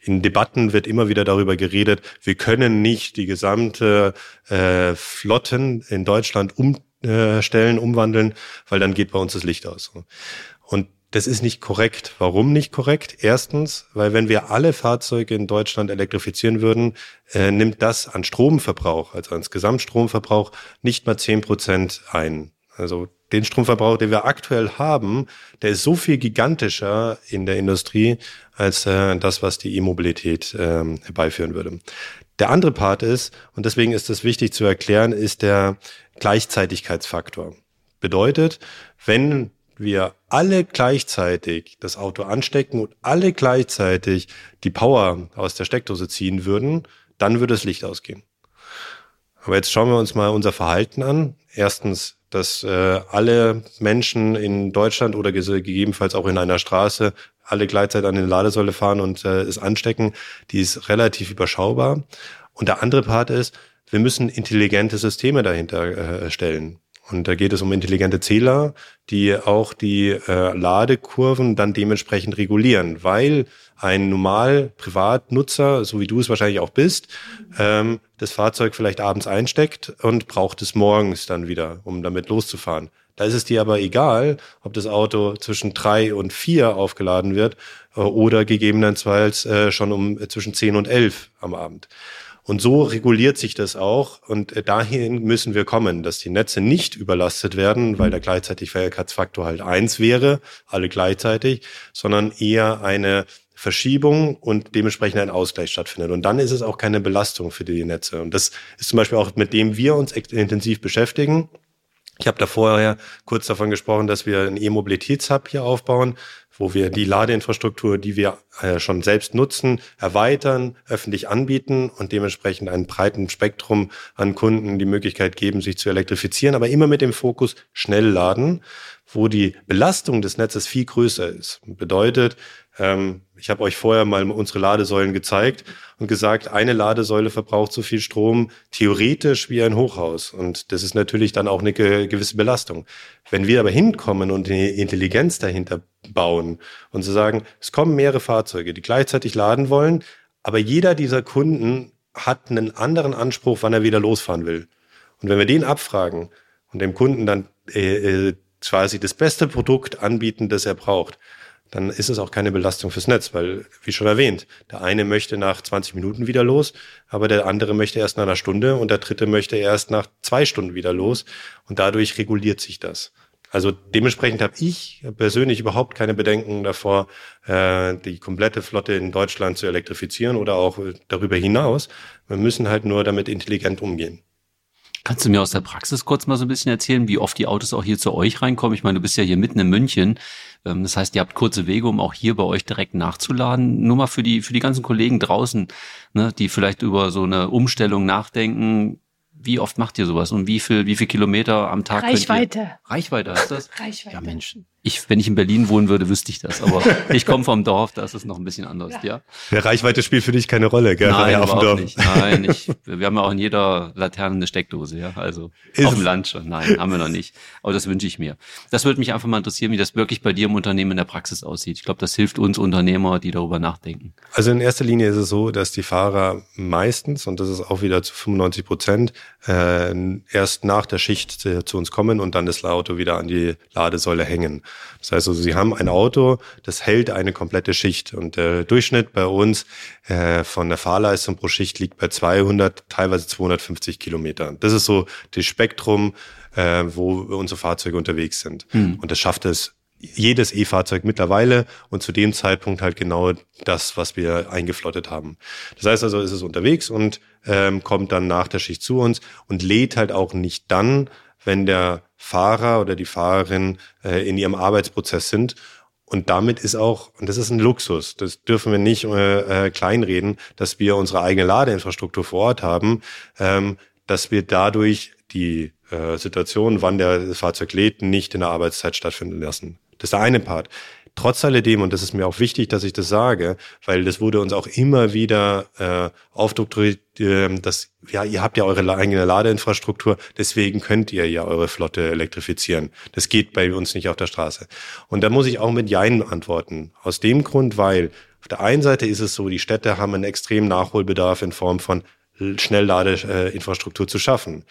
in, Debatten wird immer wieder darüber geredet, wir können nicht die gesamte äh, Flotten in Deutschland umstellen, umwandeln, weil dann geht bei uns das Licht aus. Und das ist nicht korrekt. Warum nicht korrekt? Erstens, weil wenn wir alle Fahrzeuge in Deutschland elektrifizieren würden, äh, nimmt das an Stromverbrauch, also ans Gesamtstromverbrauch, nicht mal zehn Prozent ein. Also den Stromverbrauch, den wir aktuell haben, der ist so viel gigantischer in der Industrie als äh, das, was die E-Mobilität ähm, herbeiführen würde. Der andere Part ist, und deswegen ist es wichtig zu erklären, ist der Gleichzeitigkeitsfaktor. Bedeutet, wenn wir alle gleichzeitig das Auto anstecken und alle gleichzeitig die Power aus der Steckdose ziehen würden, dann würde das Licht ausgehen. Aber jetzt schauen wir uns mal unser Verhalten an. Erstens dass äh, alle Menschen in Deutschland oder gegebenenfalls auch in einer Straße alle gleichzeitig an den Ladesäule fahren und äh, es anstecken, die ist relativ überschaubar. Und der andere Part ist, wir müssen intelligente Systeme dahinter äh, stellen. Und da geht es um intelligente Zähler, die auch die äh, Ladekurven dann dementsprechend regulieren, weil ein normal Privatnutzer, so wie du es wahrscheinlich auch bist, ähm, das Fahrzeug vielleicht abends einsteckt und braucht es morgens dann wieder, um damit loszufahren. Da ist es dir aber egal, ob das Auto zwischen drei und vier aufgeladen wird äh, oder gegebenenfalls äh, schon um äh, zwischen zehn und elf am Abend. Und so reguliert sich das auch. Und äh, dahin müssen wir kommen, dass die Netze nicht überlastet werden, weil der Gleichzeitigkeitsfaktor halt eins wäre, alle gleichzeitig, sondern eher eine Verschiebung und dementsprechend ein Ausgleich stattfindet. Und dann ist es auch keine Belastung für die Netze. Und das ist zum Beispiel auch mit dem wir uns intensiv beschäftigen. Ich habe da vorher kurz davon gesprochen, dass wir einen E-Mobilitätshub hier aufbauen, wo wir die Ladeinfrastruktur, die wir äh, schon selbst nutzen, erweitern, öffentlich anbieten und dementsprechend einen breiten Spektrum an Kunden die Möglichkeit geben, sich zu elektrifizieren, aber immer mit dem Fokus schnell laden, wo die Belastung des Netzes viel größer ist. Bedeutet, ähm, ich habe euch vorher mal unsere Ladesäulen gezeigt und gesagt, eine Ladesäule verbraucht so viel Strom theoretisch wie ein Hochhaus. Und das ist natürlich dann auch eine gewisse Belastung. Wenn wir aber hinkommen und eine Intelligenz dahinter bauen und zu sagen, es kommen mehrere Fahrzeuge, die gleichzeitig laden wollen, aber jeder dieser Kunden hat einen anderen Anspruch, wann er wieder losfahren will. Und wenn wir den abfragen und dem Kunden dann äh, äh quasi das beste Produkt anbieten, das er braucht, dann ist es auch keine Belastung fürs Netz, weil, wie schon erwähnt, der eine möchte nach 20 Minuten wieder los, aber der andere möchte erst nach einer Stunde und der dritte möchte erst nach zwei Stunden wieder los und dadurch reguliert sich das. Also dementsprechend habe ich persönlich überhaupt keine Bedenken davor, äh, die komplette Flotte in Deutschland zu elektrifizieren oder auch darüber hinaus. Wir müssen halt nur damit intelligent umgehen. Kannst du mir aus der Praxis kurz mal so ein bisschen erzählen, wie oft die Autos auch hier zu euch reinkommen? Ich meine, du bist ja hier mitten in München. Ähm, das heißt, ihr habt kurze Wege, um auch hier bei euch direkt nachzuladen. Nur mal für die, für die ganzen Kollegen draußen, ne, die vielleicht über so eine Umstellung nachdenken. Wie oft macht ihr sowas und wie viel, wie viel Kilometer am Tag? Reichweite. Reichweite ist das? Reichweite. Ja, Mensch ich, wenn ich in Berlin wohnen würde, wüsste ich das. Aber ich komme vom Dorf, da ist es noch ein bisschen anders, ja. ja. Der Reichweite spielt für dich keine Rolle, gell? Nein, auf dem Dorf. nicht. Nein, ich, wir haben ja auch in jeder Laterne eine Steckdose, ja. Also ist auf dem Land schon. Nein, haben wir noch nicht. Aber das wünsche ich mir. Das würde mich einfach mal interessieren, wie das wirklich bei dir im Unternehmen in der Praxis aussieht. Ich glaube, das hilft uns Unternehmer, die darüber nachdenken. Also in erster Linie ist es so, dass die Fahrer meistens, und das ist auch wieder zu 95 Prozent, äh, erst nach der Schicht zu, zu uns kommen und dann das Auto wieder an die Ladesäule hängen. Das heißt also, sie haben ein Auto, das hält eine komplette Schicht. Und der Durchschnitt bei uns äh, von der Fahrleistung pro Schicht liegt bei 200, teilweise 250 Kilometern. Das ist so das Spektrum, äh, wo unsere Fahrzeuge unterwegs sind. Hm. Und das schafft es jedes E-Fahrzeug mittlerweile und zu dem Zeitpunkt halt genau das, was wir eingeflottet haben. Das heißt also, ist es unterwegs und ähm, kommt dann nach der Schicht zu uns und lädt halt auch nicht dann, wenn der Fahrer oder die Fahrerin äh, in ihrem Arbeitsprozess sind. Und damit ist auch, und das ist ein Luxus, das dürfen wir nicht äh, äh, kleinreden, dass wir unsere eigene Ladeinfrastruktur vor Ort haben, ähm, dass wir dadurch die äh, Situation, wann der Fahrzeug lädt, nicht in der Arbeitszeit stattfinden lassen. Das ist der eine Part. Trotz alledem, und das ist mir auch wichtig, dass ich das sage, weil das wurde uns auch immer wieder äh, aufdoktoriert, äh, dass ja, ihr habt ja eure eigene Ladeinfrastruktur, deswegen könnt ihr ja eure Flotte elektrifizieren. Das geht bei uns nicht auf der Straße. Und da muss ich auch mit Jein antworten. Aus dem Grund, weil auf der einen Seite ist es so, die Städte haben einen extremen Nachholbedarf in Form von Schnellladeinfrastruktur zu schaffen.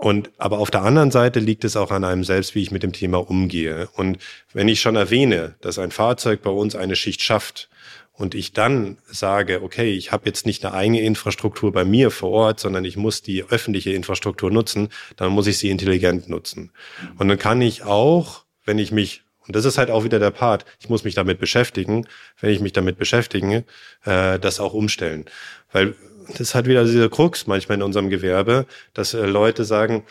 Und aber auf der anderen Seite liegt es auch an einem selbst, wie ich mit dem Thema umgehe. Und wenn ich schon erwähne, dass ein Fahrzeug bei uns eine Schicht schafft und ich dann sage, okay, ich habe jetzt nicht eine eigene Infrastruktur bei mir vor Ort, sondern ich muss die öffentliche Infrastruktur nutzen, dann muss ich sie intelligent nutzen. Und dann kann ich auch, wenn ich mich und das ist halt auch wieder der Part. Ich muss mich damit beschäftigen. Wenn ich mich damit beschäftige, äh, das auch umstellen. Weil das halt wieder dieser Krux manchmal in unserem Gewerbe, dass äh, Leute sagen,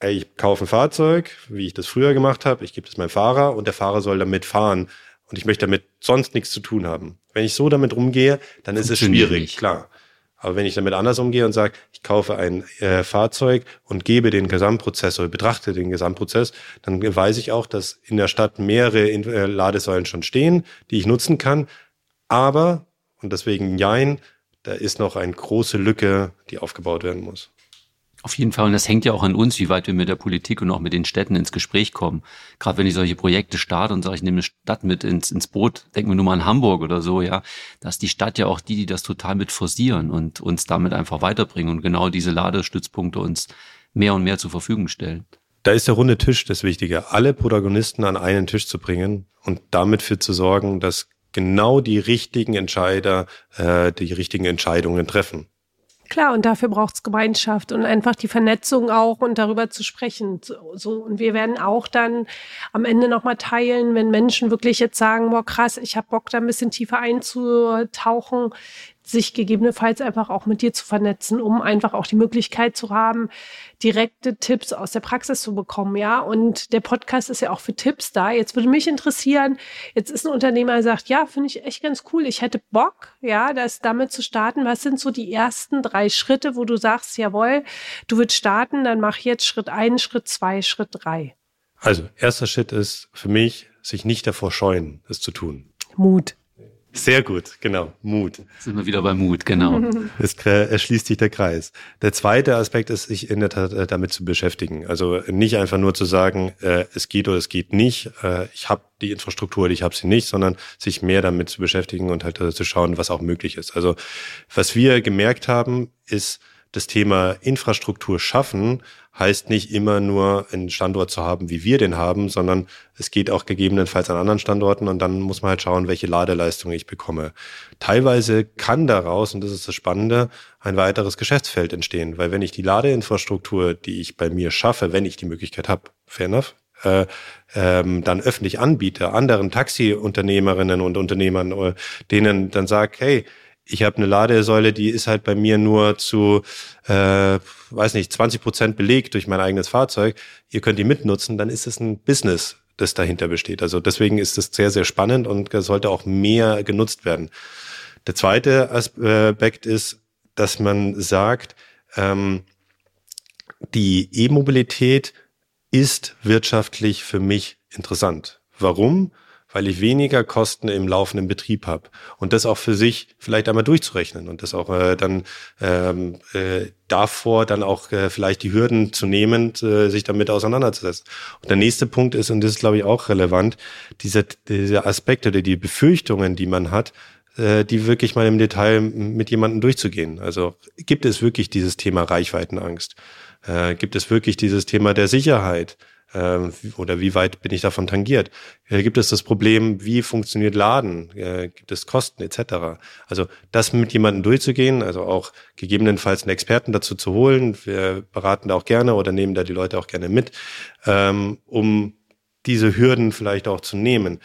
ey, ich kaufe ein Fahrzeug, wie ich das früher gemacht habe, ich gebe das meinem Fahrer und der Fahrer soll damit fahren und ich möchte damit sonst nichts zu tun haben. Wenn ich so damit rumgehe, dann ist es schwierig, klar. Aber wenn ich damit anders umgehe und sage, ich kaufe ein äh, Fahrzeug und gebe den Gesamtprozess oder betrachte den Gesamtprozess, dann weiß ich auch, dass in der Stadt mehrere äh, Ladesäulen schon stehen, die ich nutzen kann. Aber, und deswegen Jein, da ist noch eine große Lücke, die aufgebaut werden muss. Auf jeden Fall. Und das hängt ja auch an uns, wie weit wir mit der Politik und auch mit den Städten ins Gespräch kommen. Gerade wenn ich solche Projekte starte und sage, ich nehme eine Stadt mit ins, ins Boot, denken wir nur mal an Hamburg oder so, ja, dass die Stadt ja auch die, die das total mit forcieren und uns damit einfach weiterbringen und genau diese Ladestützpunkte uns mehr und mehr zur Verfügung stellen. Da ist der runde Tisch das Wichtige, alle Protagonisten an einen Tisch zu bringen und damit für zu sorgen, dass genau die richtigen Entscheider äh, die richtigen Entscheidungen treffen. Klar, und dafür braucht es Gemeinschaft und einfach die Vernetzung auch und darüber zu sprechen. So, und wir werden auch dann am Ende nochmal teilen, wenn Menschen wirklich jetzt sagen, boah, krass, ich habe Bock, da ein bisschen tiefer einzutauchen, sich gegebenenfalls einfach auch mit dir zu vernetzen, um einfach auch die Möglichkeit zu haben, direkte Tipps aus der Praxis zu bekommen, ja. Und der Podcast ist ja auch für Tipps da. Jetzt würde mich interessieren, jetzt ist ein Unternehmer, der sagt, ja, finde ich echt ganz cool. Ich hätte Bock, ja, das damit zu starten. Was sind so die ersten drei Schritte, wo du sagst, jawohl, du willst starten, dann mach jetzt Schritt ein, Schritt zwei, Schritt drei. Also, erster Schritt ist für mich, sich nicht davor scheuen, es zu tun. Mut. Sehr gut, genau. Mut. Sind wir wieder bei Mut, genau. Es erschließt sich der Kreis. Der zweite Aspekt ist, sich in der Tat äh, damit zu beschäftigen. Also nicht einfach nur zu sagen, äh, es geht oder es geht nicht. Äh, ich habe die Infrastruktur, ich habe sie nicht, sondern sich mehr damit zu beschäftigen und halt zu schauen, was auch möglich ist. Also was wir gemerkt haben, ist, das Thema Infrastruktur schaffen heißt nicht immer nur einen Standort zu haben, wie wir den haben, sondern es geht auch gegebenenfalls an anderen Standorten und dann muss man halt schauen, welche Ladeleistung ich bekomme. Teilweise kann daraus, und das ist das Spannende, ein weiteres Geschäftsfeld entstehen, weil wenn ich die Ladeinfrastruktur, die ich bei mir schaffe, wenn ich die Möglichkeit habe, fair enough, äh, ähm, dann öffentlich anbiete, anderen Taxiunternehmerinnen und Unternehmern, äh, denen dann sage, hey, ich habe eine Ladesäule, die ist halt bei mir nur zu, äh, weiß nicht, 20 Prozent belegt durch mein eigenes Fahrzeug. Ihr könnt die mitnutzen, dann ist es ein Business, das dahinter besteht. Also deswegen ist es sehr, sehr spannend und sollte auch mehr genutzt werden. Der zweite Aspekt ist, dass man sagt, ähm, die E-Mobilität ist wirtschaftlich für mich interessant. Warum? Weil ich weniger Kosten im laufenden Betrieb habe. Und das auch für sich vielleicht einmal durchzurechnen und das auch äh, dann ähm, äh, davor dann auch äh, vielleicht die Hürden zu nehmen, äh, sich damit auseinanderzusetzen. Und der nächste Punkt ist, und das ist glaube ich auch relevant, diese, diese Aspekte oder die Befürchtungen, die man hat, äh, die wirklich mal im Detail mit jemandem durchzugehen. Also gibt es wirklich dieses Thema Reichweitenangst? Äh, gibt es wirklich dieses Thema der Sicherheit? Äh, oder wie weit bin ich davon tangiert? Äh, gibt es das Problem, wie funktioniert Laden? Äh, gibt es Kosten etc.? Also das mit jemandem durchzugehen, also auch gegebenenfalls einen Experten dazu zu holen. Wir beraten da auch gerne oder nehmen da die Leute auch gerne mit, ähm, um diese Hürden vielleicht auch zu nehmen.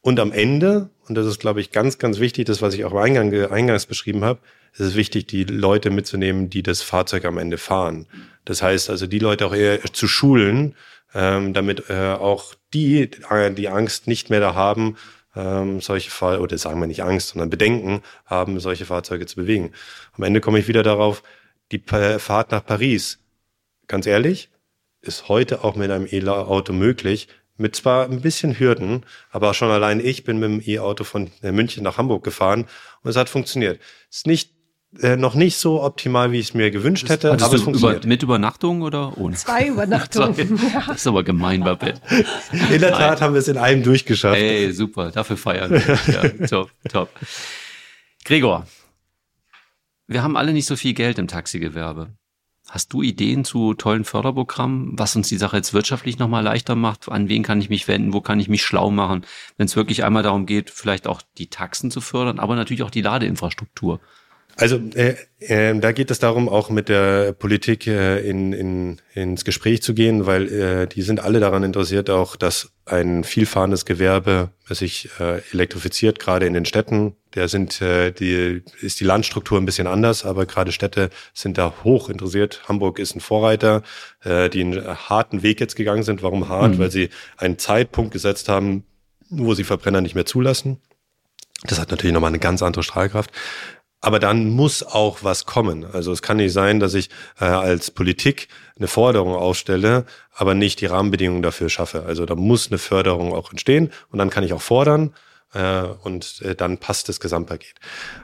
Und am Ende, und das ist, glaube ich, ganz, ganz wichtig, das, was ich auch eingang, eingangs beschrieben habe, es ist wichtig, die Leute mitzunehmen, die das Fahrzeug am Ende fahren. Das heißt also, die Leute auch eher zu schulen, ähm, damit äh, auch die äh, die Angst nicht mehr da haben, ähm, solche Fall oder sagen wir nicht Angst, sondern Bedenken haben, solche Fahrzeuge zu bewegen. Am Ende komme ich wieder darauf, die Fahrt nach Paris, ganz ehrlich, ist heute auch mit einem E-Auto möglich, mit zwar ein bisschen Hürden, aber schon allein ich bin mit dem E-Auto von äh, München nach Hamburg gefahren und es hat funktioniert. Ist nicht äh, noch nicht so optimal, wie ich es mir gewünscht hätte, das, aber es funktioniert. Über, mit Übernachtung oder ohne? Zwei Übernachtungen. das ist aber gemein, Babette. In der Tat haben wir es in einem durchgeschafft. Ey, super, dafür feiern wir. Ja, top, top. Gregor, wir haben alle nicht so viel Geld im Taxigewerbe. Hast du Ideen zu tollen Förderprogrammen, was uns die Sache jetzt wirtschaftlich nochmal leichter macht? An wen kann ich mich wenden? Wo kann ich mich schlau machen? Wenn es wirklich einmal darum geht, vielleicht auch die Taxen zu fördern, aber natürlich auch die Ladeinfrastruktur. Also äh, äh, da geht es darum, auch mit der Politik äh, in, in, ins Gespräch zu gehen, weil äh, die sind alle daran interessiert, auch dass ein vielfahrendes Gewerbe sich äh, elektrifiziert, gerade in den Städten. Der sind äh, die ist die Landstruktur ein bisschen anders, aber gerade Städte sind da hoch interessiert. Hamburg ist ein Vorreiter, äh, die einen harten Weg jetzt gegangen sind. Warum hart? Mhm. Weil sie einen Zeitpunkt gesetzt haben, wo sie Verbrenner nicht mehr zulassen. Das hat natürlich nochmal eine ganz andere Strahlkraft. Aber dann muss auch was kommen. Also es kann nicht sein, dass ich äh, als Politik eine Forderung aufstelle, aber nicht die Rahmenbedingungen dafür schaffe. Also da muss eine Förderung auch entstehen und dann kann ich auch fordern und äh, dann passt das Gesamtpaket.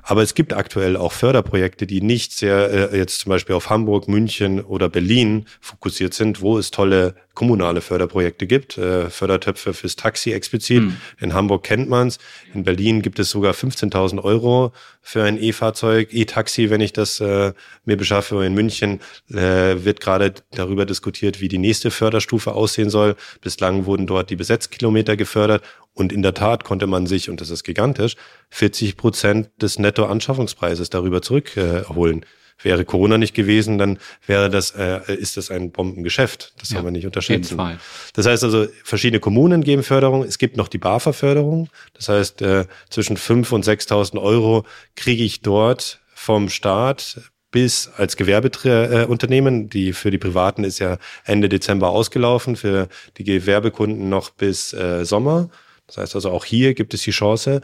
Aber es gibt aktuell auch Förderprojekte, die nicht sehr äh, jetzt zum Beispiel auf Hamburg, München oder Berlin fokussiert sind, wo es tolle kommunale Förderprojekte gibt, äh, Fördertöpfe fürs Taxi explizit. Mhm. In Hamburg kennt man's. In Berlin gibt es sogar 15.000 Euro für ein E-Fahrzeug, E-Taxi, wenn ich das äh, mir beschaffe. In München äh, wird gerade darüber diskutiert, wie die nächste Förderstufe aussehen soll. Bislang wurden dort die Besetzkilometer gefördert und in der Tat konnte man sich, und das ist gigantisch, 40 Prozent des Nettoanschaffungspreises darüber zurückholen. Äh, Wäre Corona nicht gewesen, dann wäre das, äh, ist das ein Bombengeschäft. Das ja, haben wir nicht unterschätzen. Das heißt also, verschiedene Kommunen geben Förderung. Es gibt noch die BAFA-Förderung. Das heißt, äh, zwischen 5.000 und 6.000 Euro kriege ich dort vom Staat bis als Gewerbeunternehmen. Die für die Privaten ist ja Ende Dezember ausgelaufen, für die Gewerbekunden noch bis äh, Sommer. Das heißt also, auch hier gibt es die Chance.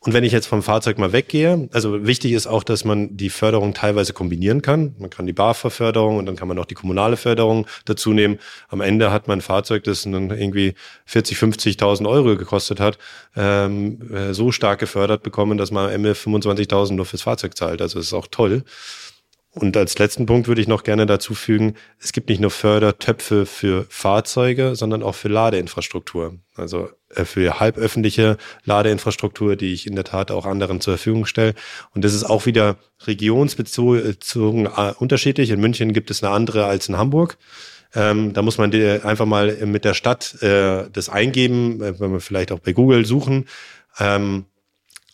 Und wenn ich jetzt vom Fahrzeug mal weggehe, also wichtig ist auch, dass man die Förderung teilweise kombinieren kann. Man kann die BAFA-Förderung und dann kann man auch die kommunale Förderung dazu nehmen. Am Ende hat man ein Fahrzeug, das dann irgendwie 40, 50.000 Euro gekostet hat, ähm, äh, so stark gefördert bekommen, dass man am Ende 25.000 nur fürs Fahrzeug zahlt. Also das ist auch toll. Und als letzten Punkt würde ich noch gerne dazu fügen, es gibt nicht nur Fördertöpfe für Fahrzeuge, sondern auch für Ladeinfrastruktur. Also für halböffentliche Ladeinfrastruktur, die ich in der Tat auch anderen zur Verfügung stelle. Und das ist auch wieder regionsbezogen äh, unterschiedlich. In München gibt es eine andere als in Hamburg. Ähm, da muss man einfach mal mit der Stadt äh, das eingeben, äh, wenn wir vielleicht auch bei Google suchen. Ähm,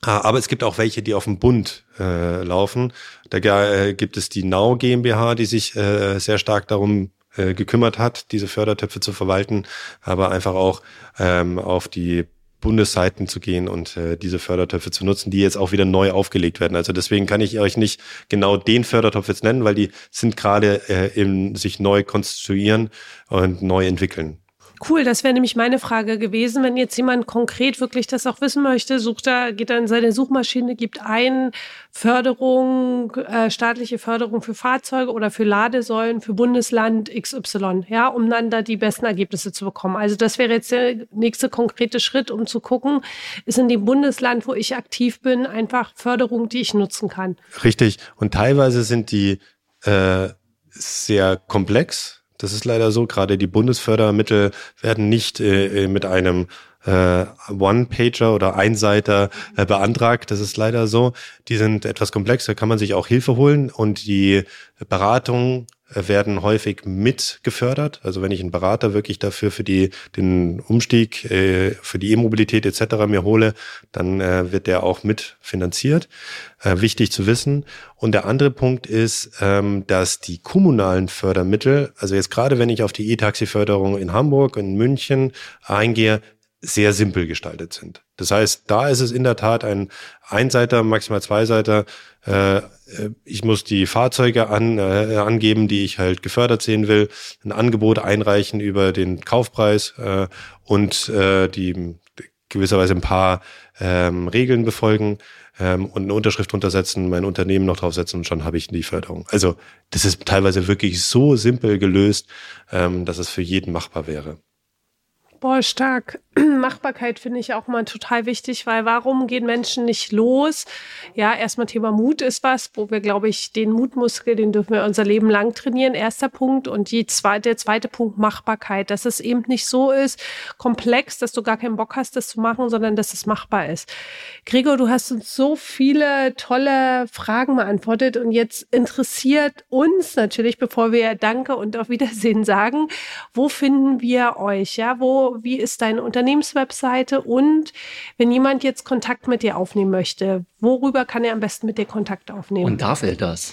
Ah, aber es gibt auch welche, die auf dem Bund äh, laufen. Da äh, gibt es die Nau GmbH, die sich äh, sehr stark darum äh, gekümmert hat, diese Fördertöpfe zu verwalten, aber einfach auch ähm, auf die Bundesseiten zu gehen und äh, diese Fördertöpfe zu nutzen, die jetzt auch wieder neu aufgelegt werden. Also deswegen kann ich euch nicht genau den Fördertopf jetzt nennen, weil die sind gerade äh, im sich neu konstituieren und neu entwickeln. Cool, das wäre nämlich meine Frage gewesen. Wenn jetzt jemand konkret wirklich das auch wissen möchte, sucht er, geht er in seine Suchmaschine, gibt ein Förderung, äh, staatliche Förderung für Fahrzeuge oder für Ladesäulen für Bundesland XY, ja, um dann da die besten Ergebnisse zu bekommen. Also das wäre jetzt der nächste konkrete Schritt, um zu gucken, ist in dem Bundesland, wo ich aktiv bin, einfach Förderung, die ich nutzen kann. Richtig. Und teilweise sind die äh, sehr komplex das ist leider so. Gerade die Bundesfördermittel werden nicht äh, mit einem äh, One-Pager oder Einseiter äh, beantragt. Das ist leider so. Die sind etwas komplexer, kann man sich auch Hilfe holen und die Beratung werden häufig mit gefördert. Also wenn ich einen Berater wirklich dafür für die den Umstieg äh, für die E-Mobilität etc. mir hole, dann äh, wird der auch mit finanziert. Äh, wichtig zu wissen. Und der andere Punkt ist, ähm, dass die kommunalen Fördermittel, also jetzt gerade wenn ich auf die E-Taxi-Förderung in Hamburg und München eingehe, sehr simpel gestaltet sind. Das heißt, da ist es in der Tat ein Einseiter, maximal Zweiseiter. Äh, ich muss die Fahrzeuge an, äh, angeben, die ich halt gefördert sehen will, ein Angebot einreichen über den Kaufpreis äh, und äh, die gewisserweise ein paar ähm, Regeln befolgen ähm, und eine Unterschrift untersetzen, mein Unternehmen noch draufsetzen und schon habe ich die Förderung. Also das ist teilweise wirklich so simpel gelöst, ähm, dass es für jeden machbar wäre. Boah, stark. Machbarkeit finde ich auch mal total wichtig, weil warum gehen Menschen nicht los? Ja, erstmal Thema Mut ist was, wo wir, glaube ich, den Mutmuskel, den dürfen wir unser Leben lang trainieren. Erster Punkt. Und die zweite, der zweite Punkt, Machbarkeit. Dass es eben nicht so ist, komplex, dass du gar keinen Bock hast, das zu machen, sondern dass es machbar ist. Gregor, du hast uns so viele tolle Fragen beantwortet und jetzt interessiert uns natürlich, bevor wir Danke und auf Wiedersehen sagen, wo finden wir euch? Ja, wo wie ist deine Unternehmenswebseite und wenn jemand jetzt Kontakt mit dir aufnehmen möchte, worüber kann er am besten mit dir Kontakt aufnehmen? Und darf er das?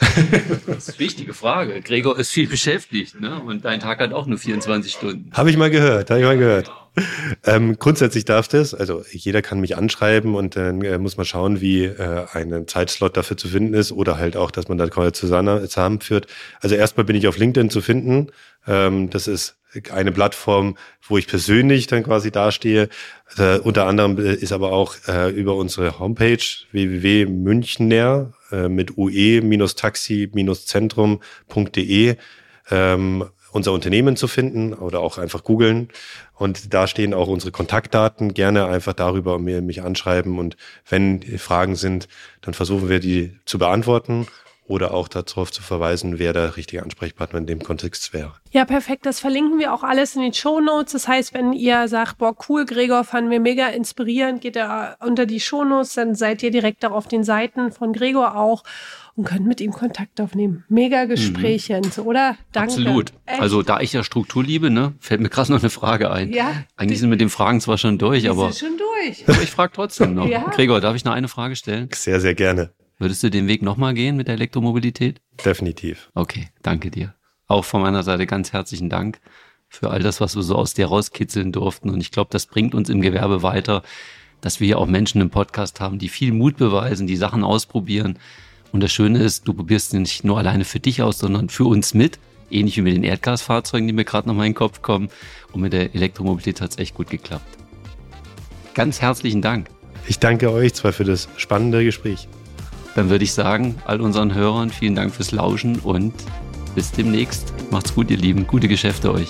das ist eine wichtige Frage. Gregor ist viel beschäftigt ne? und dein Tag hat auch nur 24 Stunden. Habe ich mal gehört, habe ich mal gehört. Ähm, grundsätzlich darf das, also jeder kann mich anschreiben und dann äh, muss man schauen, wie äh, ein Zeitslot dafür zu finden ist oder halt auch, dass man das zusammenführt. Also erstmal bin ich auf LinkedIn zu finden. Ähm, das ist eine Plattform, wo ich persönlich dann quasi dastehe. Äh, unter anderem äh, ist aber auch äh, über unsere Homepage www.münchner äh, mit ue-taxi-zentrum.de ähm, unser Unternehmen zu finden oder auch einfach googeln. Und da stehen auch unsere Kontaktdaten. Gerne einfach darüber mich anschreiben. Und wenn Fragen sind, dann versuchen wir die zu beantworten oder auch darauf zu verweisen, wer der richtige Ansprechpartner in dem Kontext wäre. Ja, perfekt. Das verlinken wir auch alles in den Show Notes. Das heißt, wenn ihr sagt, boah, cool, Gregor, fanden wir mega inspirierend, geht er unter die Show Notes, dann seid ihr direkt auch auf den Seiten von Gregor auch und könnt mit ihm Kontakt aufnehmen. Mega Gespräche, mhm. oder? Danke. Absolut. Echt. Also da ich ja Struktur liebe, ne, fällt mir krass noch eine Frage ein. Ja. Eigentlich sind mit den Fragen zwar schon durch, die aber. Sind schon durch. Aber ich frage trotzdem noch. ja. Gregor, darf ich noch eine Frage stellen? Sehr, sehr gerne. Würdest du den Weg nochmal gehen mit der Elektromobilität? Definitiv. Okay, danke dir. Auch von meiner Seite ganz herzlichen Dank für all das, was wir so aus dir rauskitzeln durften. Und ich glaube, das bringt uns im Gewerbe weiter, dass wir hier auch Menschen im Podcast haben, die viel Mut beweisen, die Sachen ausprobieren. Und das Schöne ist, du probierst nicht nur alleine für dich aus, sondern für uns mit. Ähnlich wie mit den Erdgasfahrzeugen, die mir gerade noch mal in den Kopf kommen. Und mit der Elektromobilität hat es echt gut geklappt. Ganz herzlichen Dank. Ich danke euch zwar für das spannende Gespräch. Dann würde ich sagen, all unseren Hörern vielen Dank fürs Lauschen und bis demnächst. Macht's gut, ihr Lieben. Gute Geschäfte euch.